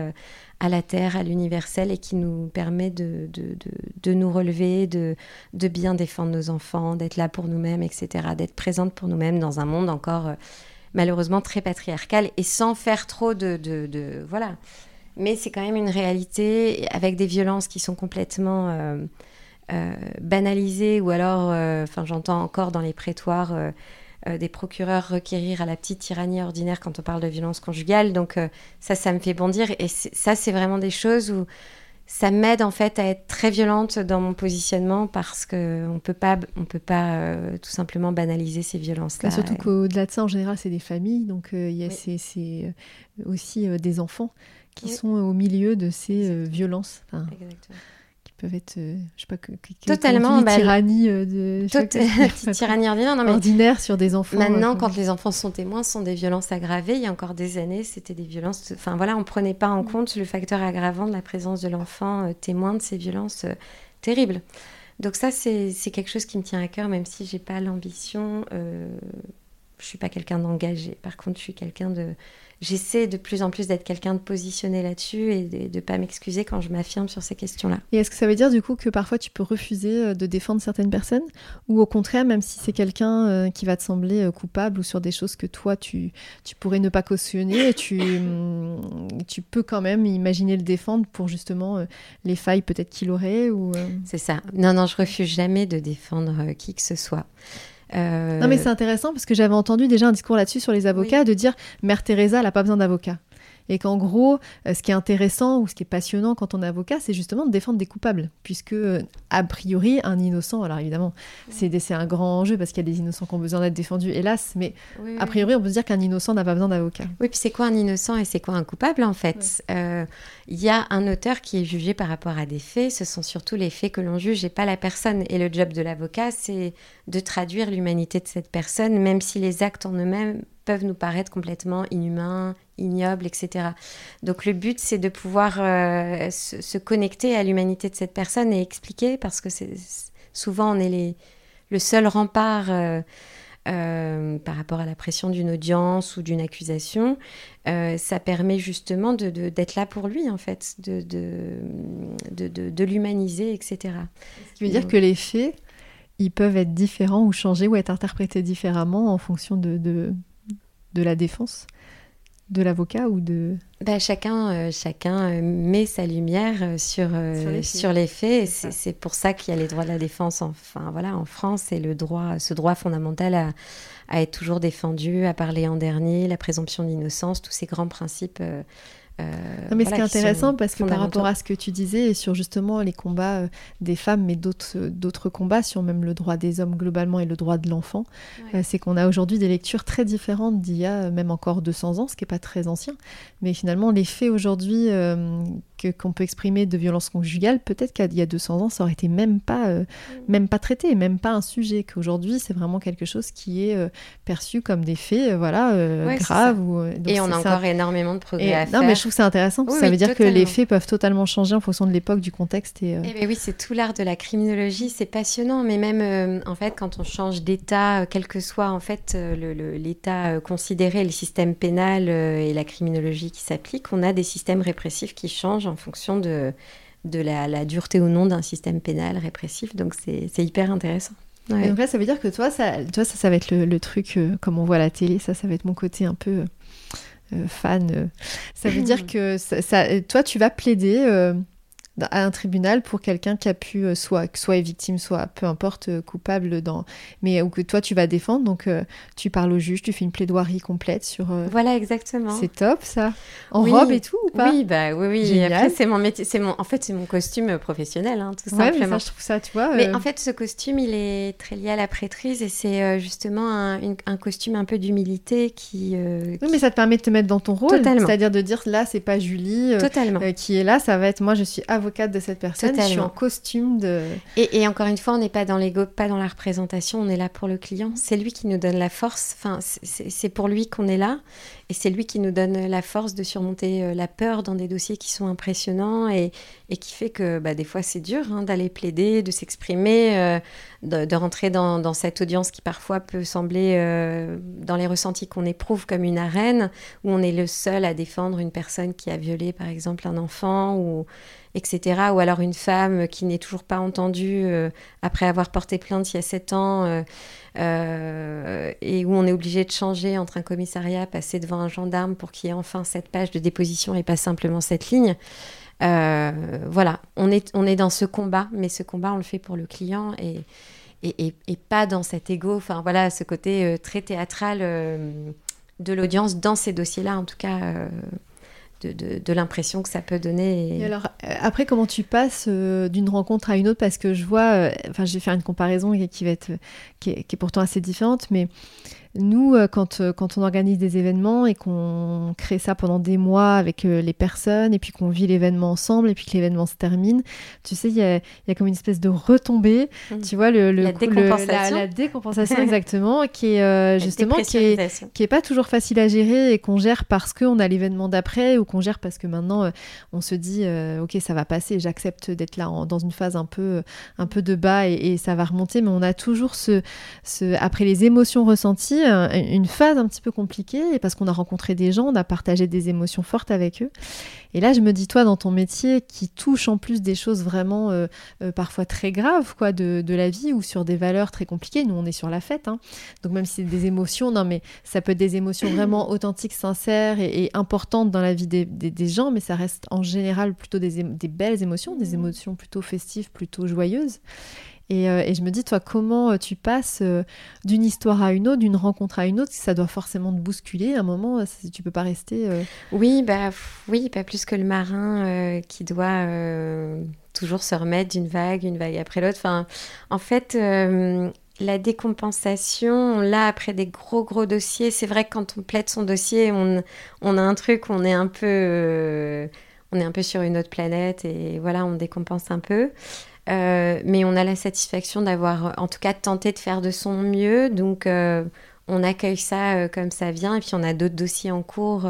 à la terre, à l'universel et qui nous permet de, de, de, nous relever, de, de bien défendre nos enfants, d'être là pour nous-mêmes, etc., d'être présente pour nous-mêmes dans un monde encore euh, malheureusement très patriarcal et sans faire trop de... de voilà. Mais c'est quand même une réalité avec des violences qui sont complètement euh, euh, banalisées ou alors, enfin j'entends encore dans les prétoires euh, des procureurs requérir à la petite tyrannie ordinaire quand on parle de violence conjugale. Donc euh, ça, ça me fait bondir. Et ça, c'est vraiment des choses où ça m'aide en fait à être très violente dans mon positionnement parce qu'on peut pas, on peut pas euh, tout simplement banaliser ces violences-là. Surtout qu'au-delà de ça, en général, c'est des familles, donc il y a c'est aussi des enfants qui sont au milieu de ces violences. Exactement peuvent être, euh, je sais pas, que, totalement bah, tyrannie euh, de tyrannie ordinaire, non, mais ordinaire sur des enfants. Maintenant, quand les enfants sont témoins, ce sont des violences aggravées. Il y a encore des années, c'était des violences. Enfin voilà, on prenait pas en mm. compte le facteur aggravant de la présence de l'enfant euh, témoin de ces violences terribles. Donc ça, c'est quelque chose qui me tient à cœur, même si j'ai pas l'ambition. je suis pas quelqu'un d'engagé. Par contre, je suis quelqu'un de j'essaie de plus en plus d'être quelqu'un de positionné là-dessus et de ne pas m'excuser quand je m'affirme sur ces questions-là. Et est-ce que ça veut dire du coup que parfois tu peux refuser euh, de défendre certaines personnes? Ou au contraire, même si c'est quelqu'un euh, qui va te sembler euh, coupable ou sur des choses que toi tu, tu pourrais ne pas cautionner, tu, tu peux quand même imaginer le défendre pour justement les failles peut-être qu'il aurait ou C'est ça. Non, non, je refuse jamais de défendre qui que ce soit. Euh, non, mais c'est intéressant parce que j'avais entendu déjà un discours là-dessus sur les avocats de dire Mère Teresa, elle n'a pas besoin d'avocat. Et qu'en gros, euh, ce qui est intéressant ou ce qui est passionnant quand on est avocat, c'est justement de défendre des coupables. Puisque, euh, a priori, un innocent, alors évidemment, c'est un grand enjeu parce qu'il y a des innocents qui ont besoin d'être défendus, hélas, mais a priori, on peut se dire qu'un innocent n'a pas besoin d'avocat. Oui, puis c'est quoi un innocent et c'est quoi un coupable, en fait? Euh, Il y a un auteur qui est jugé par rapport à des faits, ce sont surtout les faits que l'on juge et pas la personne. Et le job de l'avocat, c'est de traduire l'humanité de cette personne, même si les actes en eux-mêmes peuvent nous paraître complètement inhumains, ignobles, etc. Donc le but, c'est de pouvoir euh, se, connecter à l'humanité de cette personne et expliquer, parce que souvent on est le seul rempart euh, euh, par rapport à la pression d'une audience ou d'une accusation. ça permet justement d'être de, là pour lui, en fait, de, de, de l'humaniser, etc. Ce qui veut dire que les faits, ils peuvent être différents ou changer ou être interprétés différemment en fonction de de la défense de l'avocat ou de bah, chacun euh, chacun euh, met sa lumière euh, sur sur les faits, c'est pour ça qu'il y a les droits de la défense enfin voilà en France. Et le droit ce droit fondamental à, à, être toujours défendu à parler en dernier la présomption d'innocence tous ces grands principes euh, mais ce qui est intéressant, parce que par rapport à ce que tu disais, et sur justement les combats euh, des femmes, mais d'autres combats, sur même le droit des hommes globalement et le droit de l'enfant, euh, c'est qu'on a aujourd'hui des lectures très différentes d'il y a même encore 200 ans, ce qui n'est pas très ancien. Mais finalement, les faits aujourd'hui qu'on peut exprimer de violence conjugale, peut-être qu'il y a 200 ans, ça aurait été même pas, mm. même pas traité, même pas un sujet. Qu'aujourd'hui, c'est vraiment quelque chose qui est perçu comme des faits voilà, graves. et on a encore énormément de progrès à faire trouve que c'est intéressant. ça veut dire que les faits peuvent totalement changer en fonction de l'époque, du contexte. Et, euh, eh ben oui, c'est tout l'art de la criminologie. C'est passionnant. Mais même, euh, en fait, quand on change d'état, euh, quel que soit en fait l'état considéré, le système pénal et la criminologie qui s'applique, on a des systèmes répressifs qui changent en fonction de, de la, dureté ou non d'un système pénal répressif. Donc, c'est hyper intéressant. donc là, ça veut dire que toi, ça, toi, ça, ça va être le, le truc, comme on voit à la télé, ça, ça va être mon côté un peu euh, fan. Euh. Ça veut dire que ça, toi, tu vas plaider euh, à un tribunal pour quelqu'un qui a pu euh, soit soit est victime soit peu importe euh, coupable dans mais ou que toi tu vas défendre. Donc euh, tu parles au juge tu fais une plaidoirie complète sur voilà exactement. c'est top ça. En robe et tout ou pas? Oui bah oui oui. Après c'est mon métier c'est mon en fait c'est mon costume professionnel hein, tout ouais, simplement mais ça, je trouve ça tu vois mais en fait ce costume il est très lié à la prêtrise et c'est justement un, un, costume un peu d'humilité qui, oui mais ça te permet de te mettre dans ton rôle. C'est-à-dire de dire là c'est pas Julie Totalement. qui est là ça va être moi je suis avocate de cette personne, je suis en costume de. Et, encore une fois, on n'est pas dans l'ego, pas dans la représentation, on est là pour le client. C'est lui qui nous donne la force. Enfin, c'est pour lui qu'on est là, et c'est lui qui nous donne la force de surmonter euh, la peur dans des dossiers qui sont impressionnants et, qui fait que bah, des fois c'est dur hein, d'aller plaider, de s'exprimer, euh, de, rentrer dans, cette audience qui parfois peut sembler, euh, dans les ressentis qu'on éprouve, comme une arène où on est le seul à défendre une personne qui a violé par exemple un enfant ou etc. Ou alors une femme qui n'est toujours pas entendue après avoir porté plainte il y a sept ans et où on est obligé de changer entre un commissariat, passer devant un gendarme pour qu'il y ait enfin cette page de déposition et pas simplement cette ligne. voilà, on est, on est dans ce combat, mais ce combat, on le fait pour le client et, et, et, pas dans cet ego, enfin voilà, ce côté très théâtral de l'audience dans ces dossiers-là, en tout cas de, l'impression que ça peut donner. Et... alors, euh, après, comment tu passes euh, d'une rencontre à une autre? Parce que je vois, euh, enfin, je vais faire une comparaison qui va être, qui est pourtant assez différente, mais nous, euh, quand, euh, quand on organise des événements et qu'on crée ça pendant des mois avec euh, les personnes et puis qu'on vit l'événement ensemble et puis que l'événement se termine, tu sais, il y a, y a, comme une espèce de retombée, mmh. tu vois, le, la, décompensation. la, décompensation exactement, qui est justement qui est, qui est pas toujours facile à gérer et qu'on gère parce qu'on a l'événement d'après ou qu'on gère parce que maintenant on se dit, ok, ça va passer, j'accepte d'être là dans une phase un peu, un peu de bas et, et, ça va remonter, mais on a toujours ce, ce après les émotions ressenties, une phase un petit peu compliquée parce qu'on a rencontré des gens, on a partagé des émotions fortes avec eux. Et là, je me dis, toi, dans ton métier qui touche en plus des choses vraiment euh, euh, parfois très graves quoi, de, la vie ou sur des valeurs très compliquées, nous, on est sur la fête. Hein. Donc, même si c'est des émotions, non, mais ça peut être des émotions vraiment authentiques, sincères et, importantes dans la vie des, gens, mais ça reste en général plutôt des, des belles émotions, des émotions plutôt festives, plutôt joyeuses. Euh, et, je me dis, toi, comment euh, tu passes euh, d'une histoire à une autre, d'une rencontre à une autre, ça doit forcément te bousculer à un moment, tu peux pas rester. Oui, bah oui, pas plus que le marin qui doit toujours se remettre d'une vague, une vague après l'autre. Enfin, en fait, la décompensation, là, après des gros, gros dossiers, c'est vrai que quand on plaide son dossier, on, on a un truc, on est un peu, on est un peu sur une autre planète et voilà, on décompense un peu. Euh, mais on a la satisfaction d'avoir en tout cas tenté de faire de son mieux. Donc euh, on accueille ça euh, comme ça vient. Et puis on a d'autres dossiers en cours.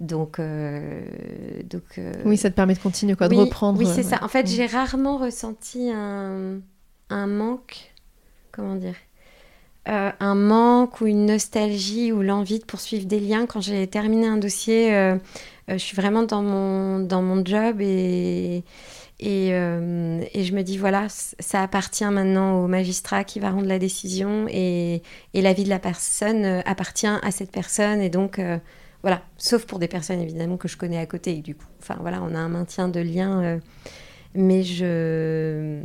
donc, donc oui, ça te permet de continuer, quoi, de reprendre. Oui, c'est ça. En fait, j'ai rarement ressenti un, un, manque. Comment dire un manque ou une nostalgie ou l'envie de poursuivre des liens. Quand j'ai terminé un dossier, je suis vraiment dans mon, dans mon job et, euh, et, je me dis, voilà, ça appartient maintenant au magistrat qui va rendre la décision et, et la vie de la personne euh, appartient à cette personne. Et donc, euh, voilà, sauf pour des personnes évidemment que je connais à côté. du coup, enfin voilà, on a un maintien de lien. mais je.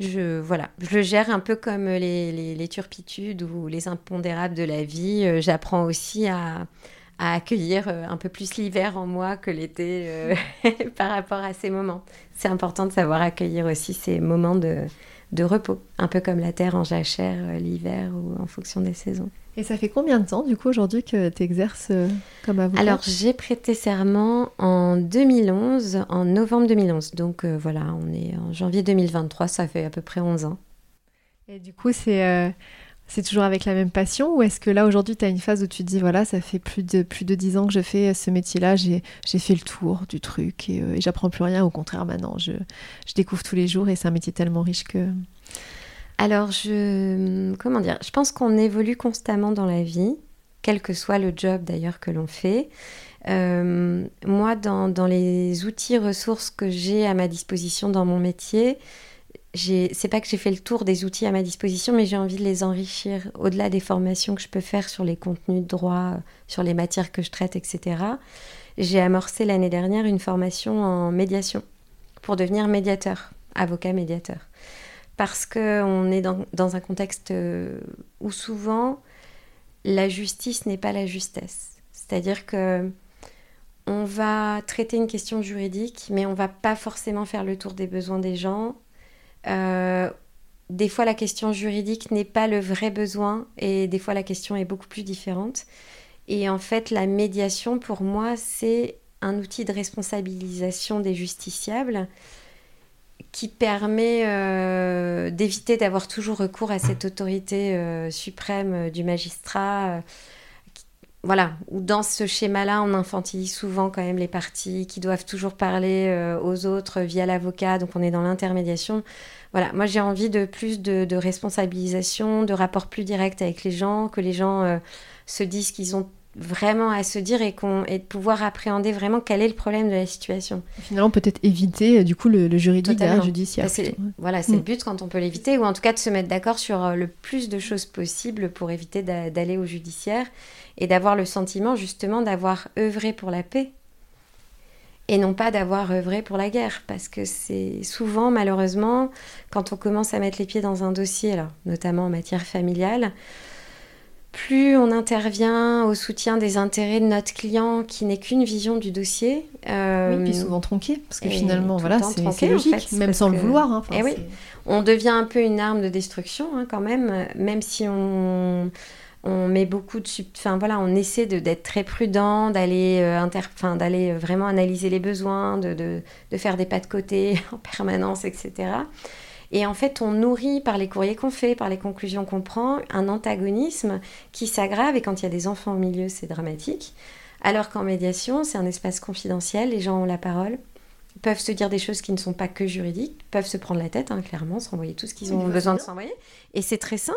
Voilà, je le gère un peu comme les turpitudes ou les impondérables de la vie. J'apprends aussi à, à accueillir euh, un peu plus l'hiver en moi que l'été euh, par rapport à ces moments. C'est important de savoir accueillir aussi ces moments de, de repos, un peu comme la terre en jachère euh, l'hiver ou en fonction des saisons. Et ça fait combien de temps du coup aujourd'hui que tu exerces comme avocat? Alors j'ai prêté serment en 2011, en novembre 2011. Donc voilà, on est en janvier 2023, ça fait à peu près 11 ans. Et du coup c'est c'est toujours avec la même passion ou est-ce que là aujourd'hui tu as une phase où tu te dis voilà ça fait plus de plus de dix ans que je fais ce métier-là, j'ai fait le tour du truc euh, et, j'apprends plus rien, au contraire maintenant je, je découvre tous les jours et c'est un métier tellement riche que... Alors je... comment dire Je pense qu'on évolue constamment dans la vie, quel que soit le job d'ailleurs que l'on fait. Euh, moi dans, dans les outils ressources que j'ai à ma disposition dans mon métier, c'est pas que j'ai fait le tour des outils à ma disposition, mais j'ai envie de les enrichir au-delà des formations que je peux faire sur les contenus de droit, sur les matières que je traite, etc. J'ai amorcé l'année dernière une formation en médiation pour devenir médiateur, avocat médiateur. Parce qu'on est dans, dans, un contexte euh, où souvent la justice n'est pas la justesse. C'est-à-dire que on va traiter une question juridique, mais on va pas forcément faire le tour des besoins des gens euh, des fois, la question juridique n'est pas le vrai besoin et des fois, la question est beaucoup plus différente. Et en fait, la médiation, pour moi, c'est un outil de responsabilisation des justiciables qui permet euh, d'éviter d'avoir toujours recours à cette autorité euh, suprême du magistrat. Voilà, où dans ce schéma-là, on infantilise souvent quand même les parties qui doivent toujours parler aux autres via l'avocat, donc on est dans l'intermédiation. Voilà, moi j'ai envie de plus de, responsabilisation, de rapports plus directs avec les gens, que les gens se disent qu'ils ont vraiment à se dire et, qu'on et de pouvoir appréhender vraiment quel est le problème de la situation. Finalement, peut-être éviter euh, du coup le, juridique derrière judiciaire. Voilà, c'est le mm. but quand on peut l'éviter, ou en tout cas de se mettre d'accord sur euh, le plus de choses possibles pour éviter d'aller au judiciaire et d'avoir le sentiment justement d'avoir œuvré pour la paix et non pas d'avoir œuvré pour la guerre. Parce que c'est souvent, malheureusement, quand on commence à mettre les pieds dans un dossier, alors, notamment en matière familiale, plus on intervient au soutien des intérêts de notre client qui n'est qu'une vision du dossier. Euh, oui, puis souvent tronqué, parce que finalement, voilà, c'est logique, même sans le vouloir. Hein, eh oui. On devient un peu une arme de destruction hein, quand même, même si on, on met beaucoup de... Enfin voilà, on essaie d'être très prudent, d'aller euh, d'aller vraiment analyser les besoins, de, de, de, faire des pas de côté en permanence, etc. Et en fait, on nourrit par les courriers qu'on fait, par les conclusions qu'on prend, un antagonisme qui s'aggrave. Et quand il y a des enfants au milieu, c'est dramatique. Alors qu'en médiation, c'est un espace confidentiel, les gens ont la parole, peuvent se dire des choses qui ne sont pas que juridiques, peuvent se prendre la tête, hein, clairement, s'envoyer tout ce qu'ils ont besoin de s'envoyer. Et c'est très sain.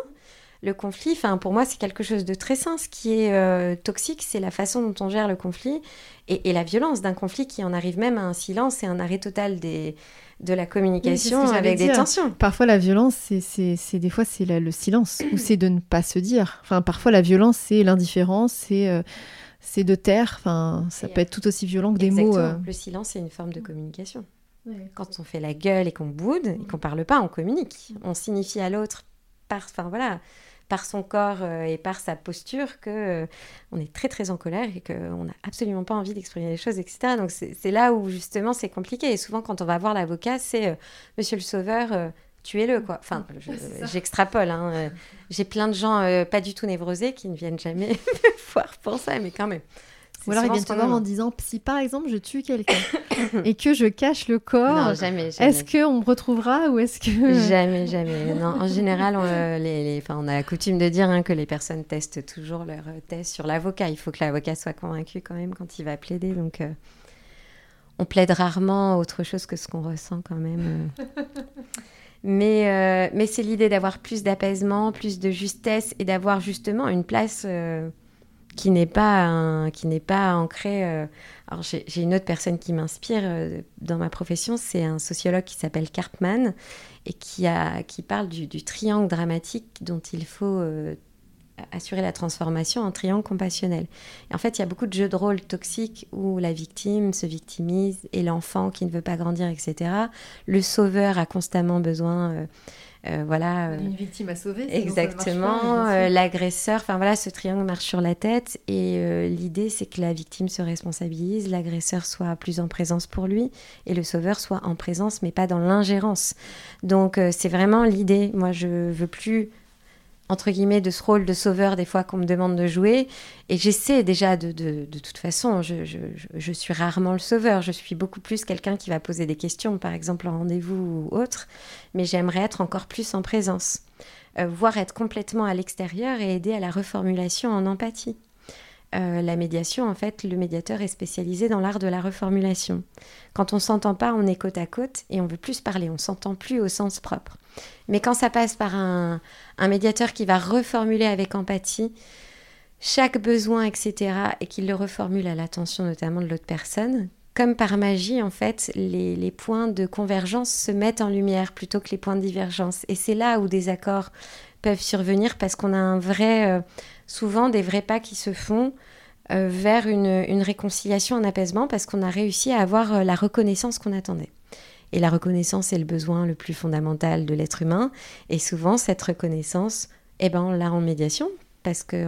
Le conflit, enfin pour moi, c'est quelque chose de très sain. Ce qui est euh, toxique, c'est la façon dont on gère le conflit et la violence d'un conflit qui en arrive même à un silence et un arrêt total des, de la communication avec des tensions. Parfois, la violence, c'est des fois c'est le silence ou c'est de ne pas se dire. Enfin, parfois, la violence, c'est l'indifférence, c'est euh, c'est de taire. Enfin, ça peut être tout aussi violent que des mots. Euh. Le silence, c'est une forme de communication. Quand on fait la gueule et qu'on boude et qu'on parle pas, on communique. On signifie à l'autre par, enfin voilà, par son corps euh, et par sa posture que euh, on est très très en colère et qu'on n'a absolument pas envie d'exprimer les choses, etc. Donc c'est là où justement c'est compliqué. Et souvent quand on va voir l'avocat, c'est euh, Monsieur le Sauveur, tuez-le quoi. Enfin, j'extrapole. Hein, J'ai plein de gens pas du tout névrosés qui ne viennent jamais me voir pour ça, mais quand même. Ou alors ils viennent te voir en disant si par exemple je tue quelqu'un et que je cache le corps, jamais, est-ce qu'on me retrouvera ou est-ce que jamais jamais non en général on, euh, les, on a coutume de dire hein, que les personnes testent toujours leur euh, test sur l'avocat. Il faut que l'avocat soit convaincu quand même quand il va plaider donc euh, on plaide rarement autre chose que ce qu'on ressent quand même. mais mais c'est l'idée d'avoir plus d'apaisement, plus de justesse et d'avoir justement une place qui n'est pas qui n'est pas ancré. Euh, alors j'ai une autre personne qui m'inspire euh, dans ma profession, c'est un sociologue qui s'appelle Karpman et qui a qui parle du, triangle dramatique dont il faut euh, assurer la transformation en triangle compassionnel. En fait, il y a beaucoup de jeux de rôle toxiques où la victime se victimise et l'enfant qui ne veut pas grandir, etc. Le sauveur a constamment besoin voilà. Une victime à sauver. Exactement. Euh, l'agresseur. Enfin voilà, ce triangle marche sur la tête et euh, l'idée c'est que la victime se responsabilise, l'agresseur soit plus en présence pour lui et le sauveur soit en présence mais pas dans l'ingérence. Donc c'est vraiment l'idée. Moi je veux plus entre guillemets, de ce rôle de sauveur des fois qu'on me demande de jouer. Et j'essaie déjà de, de, de, toute façon, je, je, je, suis rarement le sauveur, je suis beaucoup plus quelqu'un qui va poser des questions, par exemple en rendez-vous ou autre, mais j'aimerais être encore plus en présence, euh, voire être complètement à l'extérieur et aider à la reformulation en empathie. Euh, la médiation, en fait, le médiateur est spécialisé dans l'art de la reformulation. Quand on s'entend pas, on est côte à côte et on veut plus parler, on s'entend plus au sens propre. Mais quand ça passe par un, médiateur qui va reformuler avec empathie chaque besoin, etc., et qu'il le reformule à l'attention notamment de l'autre personne, comme par magie, en fait, les, points de convergence se mettent en lumière plutôt que les points de divergence. Et c'est là où des accords peuvent survenir parce qu'on a un vrai, euh, souvent des vrais pas qui se font euh, vers une, une, réconciliation, un apaisement, parce qu'on a réussi à avoir euh, la reconnaissance qu'on attendait. Et la reconnaissance est le besoin le plus fondamental de l'être humain. Et souvent, cette reconnaissance, eh ben, on l'a en médiation. Parce que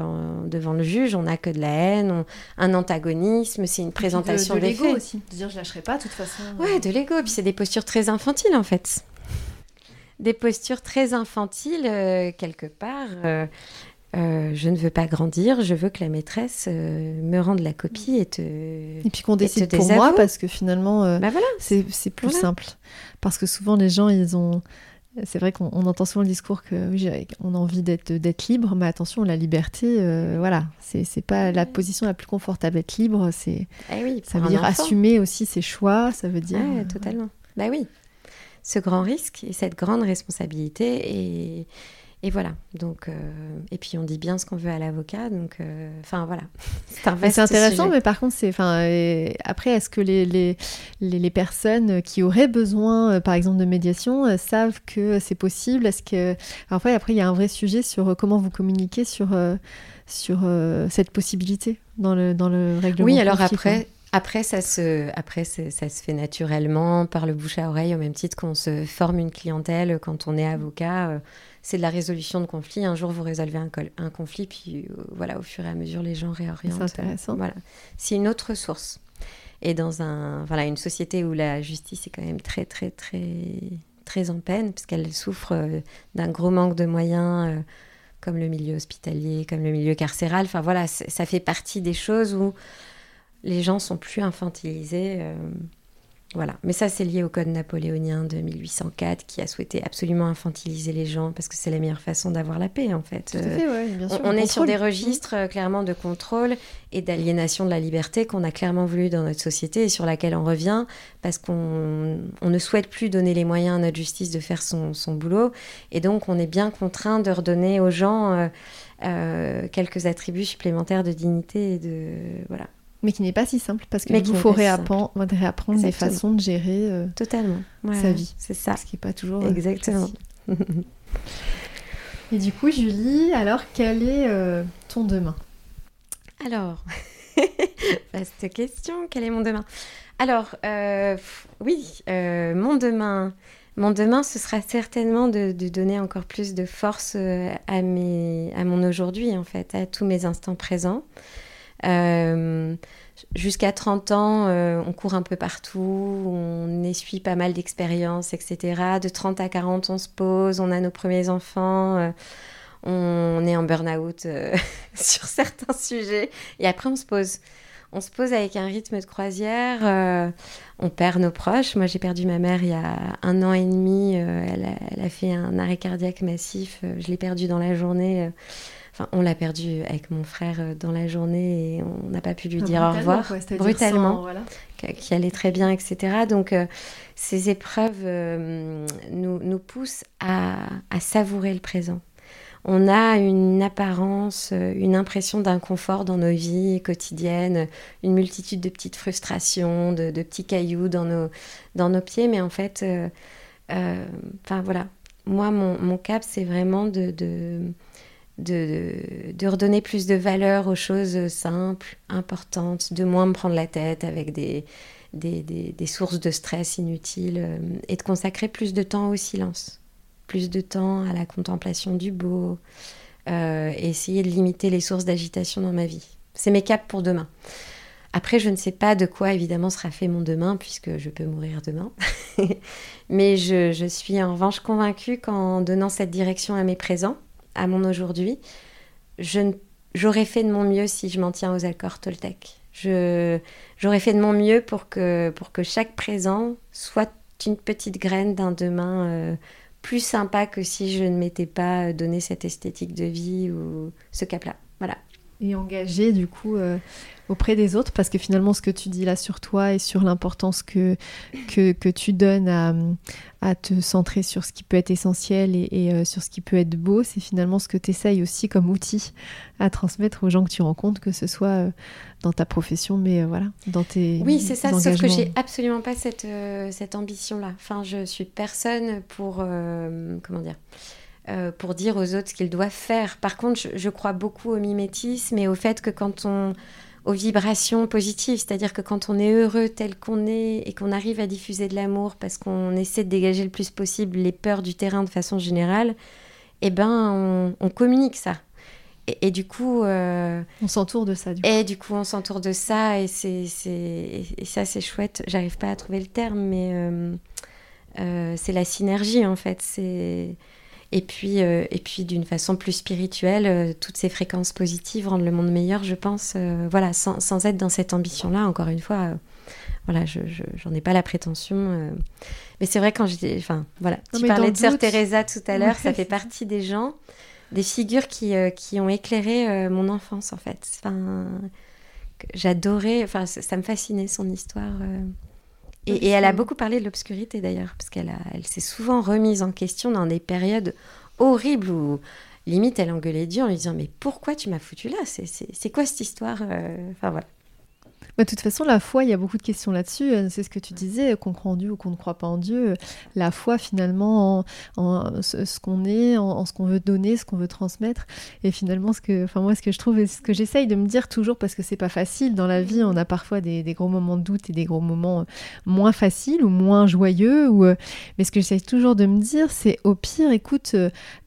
devant le juge, on n'a que de la haine, un antagonisme, c'est une présentation de, de l'ego aussi. De dire je lâcherai pas, de toute façon. Ouais, de l'ego. Puis c'est des postures très infantiles en fait. Des postures très infantiles, euh, quelque part. Euh, je ne veux pas grandir, je veux que la maîtresse euh, me rende la copie et te. Et puis qu'on décide pour moi, parce que finalement, euh, bah voilà. c'est plus simple. Parce que souvent, les gens, ils ont. C'est vrai qu'on entend souvent le discours que oui, on a envie d'être libre, mais attention, la liberté, voilà, c'est pas la position la plus confortable. Être libre, c'est eh oui, ça veut dire assumer aussi ses choix, ça veut dire. Ouais, totalement. Bah oui, ce grand risque et cette grande responsabilité et et voilà. Donc, euh, et puis on dit bien ce qu'on veut à l'avocat. Donc, euh, enfin voilà. C'est intéressant, mais par contre, c'est, enfin, après, est-ce que les, les, les, personnes qui auraient besoin, euh, par exemple, de médiation, savent que c'est possible? Est-ce que, après, après, il y a un vrai sujet sur comment vous communiquez sur sur cette possibilité dans le dans le règlement. Oui, alors après. Après, ça se, après ça se fait naturellement par le bouche à oreille, au même titre qu'on se forme une clientèle quand on est avocat c'est de la résolution de conflits. Un jour, vous résolvez un, un conflit, puis euh, voilà, au fur et à mesure, les gens réorientent. C'est intéressant. Voilà. C'est une autre source. Et dans un, voilà, une société où la justice est quand même très, très, très, très en peine, puisqu'elle souffre euh, d'un gros manque de moyens, euh, comme le milieu hospitalier, comme le milieu carcéral. Enfin voilà, ça fait partie des choses où les gens sont plus infantilisés. Voilà, mais ça c'est lié au code napoléonien de 1804 qui a souhaité absolument infantiliser les gens parce que c'est la meilleure façon d'avoir la paix en fait. on, est sur des registres euh, clairement de contrôle et d'aliénation de la liberté qu'on a clairement voulu dans notre société et sur laquelle on revient parce qu'on ne souhaite plus donner les moyens à notre justice de faire son, boulot. Et donc on est bien contraint de redonner aux gens euh, euh, quelques attributs supplémentaires de dignité et de voilà mais qui n'est pas si simple parce qu'il faut réapprendre, réapprendre des façons de gérer euh, Totalement. sa vie. C'est ça. Ce qui n'est pas toujours. Euh, Exactement. Et du coup, Julie, alors quel est euh, ton demain? Alors, vaste question, quel est mon demain? Alors, oui, mon demain. Mon demain, ce sera certainement de, de, donner encore plus de force à, mes, à mon aujourd'hui, en fait, à tous mes instants présents. Euh, jusqu'à 30 ans, euh, on court un peu partout, on essuie pas mal d'expériences, etc. De 30 à 40, on se pose, on a nos premiers enfants, euh, on est en burn-out sur certains sujets, et après on se pose. On se pose avec un rythme de croisière, on perd nos proches. Moi, j'ai perdu ma mère il y a un an et demi. Elle a, elle, a, fait un arrêt cardiaque massif. je l'ai perdue dans la journée on l'a perdu avec mon frère euh, dans la journée et on n'a pas pu lui ah, dire au revoir. brutalement, qui allait très bien, etc. Donc euh, ces épreuves euh, nous, poussent à, savourer le présent. On a une apparence, une impression d'inconfort dans nos vies quotidiennes, une multitude de petites frustrations, de, petits cailloux dans nos, dans nos pieds, mais en fait, enfin voilà, moi mon, cap c'est vraiment de de, redonner plus de valeur aux choses simples, importantes, de moins me prendre la tête avec des, des, sources de stress inutiles euh, et de consacrer plus de temps au silence, plus de temps à la contemplation du beau, euh, et essayer de limiter les sources d'agitation dans ma vie. C'est mes caps pour demain. Après, je ne sais pas de quoi évidemment sera fait mon demain, puisque je peux mourir demain. Mais je, je, suis en revanche convaincue qu'en donnant cette direction à mes présents, à mon aujourd'hui, j'aurais fait de mon mieux si je m'en tiens aux accords Toltec. J'aurais fait de mon mieux pour que, pour que chaque présent soit une petite graine d'un demain euh, plus sympa que si je ne m'étais pas donné cette esthétique de vie ou ce cap-là. Voilà. Et engagé du coup euh, auprès des autres parce que finalement ce que tu dis là sur toi et sur l'importance que, que, que, tu donnes à, à, te centrer sur ce qui peut être essentiel et, euh, sur ce qui peut être beau, c'est finalement ce que tu essayes aussi comme outil à transmettre aux gens que tu rencontres, que ce soit euh, dans ta profession, mais voilà, dans tes Oui, c'est ça, sauf que j'ai absolument pas cette, cette ambition-là. Enfin, je suis personne pour... comment dire pour dire aux autres ce qu'ils doivent faire. Par contre, je, je, crois beaucoup au mimétisme et au fait que quand on, aux vibrations positives, c'est-à-dire que quand on est heureux tel qu'on est et qu'on arrive à diffuser de l'amour parce qu'on essaie de dégager le plus possible les peurs du terrain de façon générale, eh ben on, communique ça. Et, du coup, euh, on s'entoure de ça. Du coup. Et du coup, on s'entoure de ça et c'est et ça c'est chouette. J'arrive pas à trouver le terme, mais euh, euh, c'est la synergie en fait. C'est Et puis, euh, et puis d'une façon plus spirituelle, euh, toutes ces fréquences positives rendent le monde meilleur, je pense. euh, voilà, sans, sans être dans cette ambition-là, encore une fois. voilà, je j'en ai pas la prétention. Mais c'est vrai quand j'étais, enfin voilà, Non, tu parlais de Sœur doute- Teresa tout à l'heure, Ouais, ça fait partie des gens, des figures qui, qui ont éclairé mon enfance en fait. Enfin, j'adorais, enfin ça, ça me fascinait son histoire. Et, elle a beaucoup parlé de l'obscurité d'ailleurs, parce qu'elle elle s'est souvent remise en question dans des périodes horribles où limite elle engueulait Dieu en lui disant mais pourquoi tu m'as foutu là? C'est- C'est c'est quoi cette histoire euh Enfin voilà. Bah, de toute façon, la foi, il y a beaucoup de questions là-dessus. Euh, C'est ce que tu disais, qu'on croit en Dieu ou qu'on ne croit pas en Dieu. La foi, finalement, en, ce, qu'on est, en, ce qu'on veut donner, ce qu'on veut transmettre. Et finalement, ce que, enfin moi, ce que je trouve et ce que j'essaye de me dire toujours, parce que c'est pas facile dans la vie, on a parfois des, gros moments de doute et des gros moments euh, moins faciles ou moins joyeux. Ou, euh, mais ce que j'essaye toujours de me dire, c'est au pire, écoute,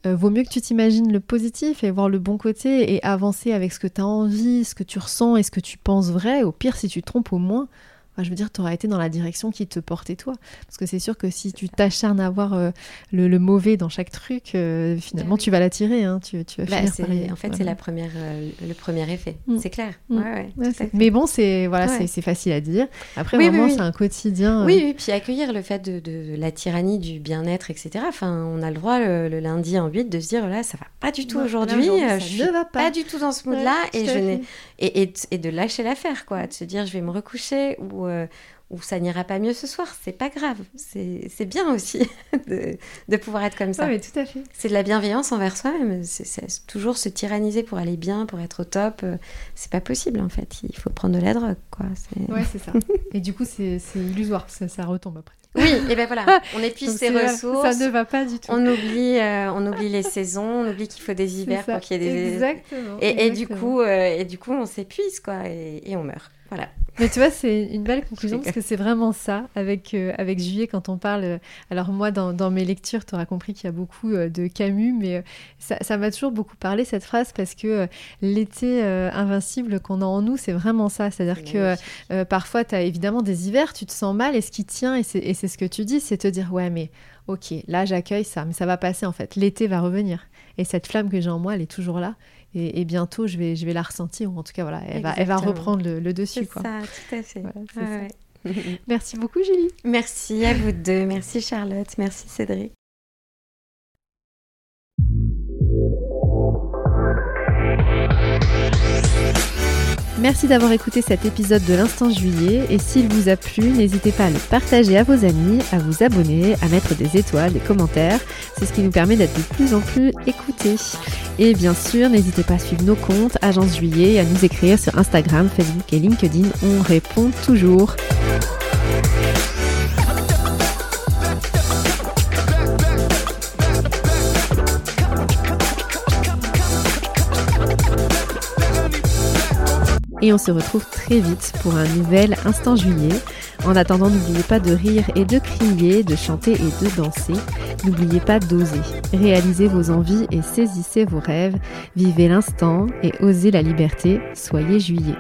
vaut mieux que tu t'imagines le positif et voir le bon côté et avancer avec ce que tu as envie, ce que tu ressens et ce que tu penses vrai. Au pire, si tu trompes, au moins, enfin, je veux dire, tu auras été dans la direction qui te portait toi. Parce que c'est sûr que si tu t'acharnes à voir euh, le, le mauvais dans chaque truc, euh, finalement, oui. tu vas l'attirer. Hein, tu, tu vas Bah, finir c'est- par y- en fait, voilà. c'est la première, euh, le premier effet. Mm. C'est clair. Mm. Ouais, ouais, mais bon, c'est voilà, c'est- facile à dire. Après, Oui, vraiment, oui. c'est un quotidien. Oui, oui, puis accueillir le fait de, de la tyrannie du bien-être, etc. Enfin, on a le droit le, le lundi en 8 de se dire là, ça va pas du tout aujourd'hui. ça je suis ne va pas. pas du tout dans ce mood-là et je et, et de lâcher l'affaire, quoi, de se dire je vais me recoucher ou euh, ou ça n'ira pas mieux ce soir, c'est pas grave, c'est bien aussi de, de pouvoir être comme ça. Ouais, mais tout à fait. C'est de la bienveillance envers soi-même. Toujours se tyranniser pour aller bien, pour être au top. euh, C'est pas possible en fait. Il faut prendre de la drogue, quoi. C'est- Ouais, c'est ça. et du coup, c'est illusoire. Ça, ça retombe après. Oui, et ben voilà, on épuise ses ressources. Ça ne va pas du tout. On oublie, euh, on oublie les saisons, on oublie qu'il faut des hivers pour qu'il y ait des. Exactement. Et, et du coup, euh, et du coup, on s'épuise quoi, et, et on meurt. Voilà. Mais tu vois, c'est une belle conclusion parce que c'est vraiment ça avec, euh, avec Juillet quand on parle. euh, alors, moi, dans, dans mes lectures, tu auras compris qu'il y a beaucoup euh, de Camus, mais euh, ça m'a toujours beaucoup parlé cette phrase parce que l'été invincible qu'on a en nous, c'est vraiment ça. C'est-à-dire que parfois, tu as évidemment des hivers, tu te sens mal et ce qui tient, et c'est ce que tu dis, c'est te dire Ouais, mais ok, là, j'accueille ça, mais ça va passer en fait. L'été va revenir. Et cette flamme que j'ai en moi, elle est toujours là. Et, et bientôt, je vais, je vais la ressentir, ou en tout cas, voilà, elle, va, elle va reprendre le, le dessus. C'est Quoi. ça, tout à fait. Voilà, ouais. Merci beaucoup, Julie. Merci à vous deux. Merci Charlotte. Merci Cédric. Merci d'avoir écouté cet épisode de l'Instant Juillet et s'il vous a plu, n'hésitez pas à le partager à vos amis, à vous abonner, à mettre des étoiles, des commentaires. C'est ce qui nous permet d'être de plus en plus écoutés. Et bien sûr, n'hésitez pas à suivre nos comptes Agence Juillet et à nous écrire sur Instagram, Facebook et LinkedIn. On répond toujours. Et on se retrouve très vite pour un nouvel Instant Juillet. En attendant, n'oubliez pas de rire et de crier, de chanter et de danser. N'oubliez pas d'oser. Réalisez vos envies et saisissez vos rêves. Vivez l'instant et osez la liberté. Soyez juillet.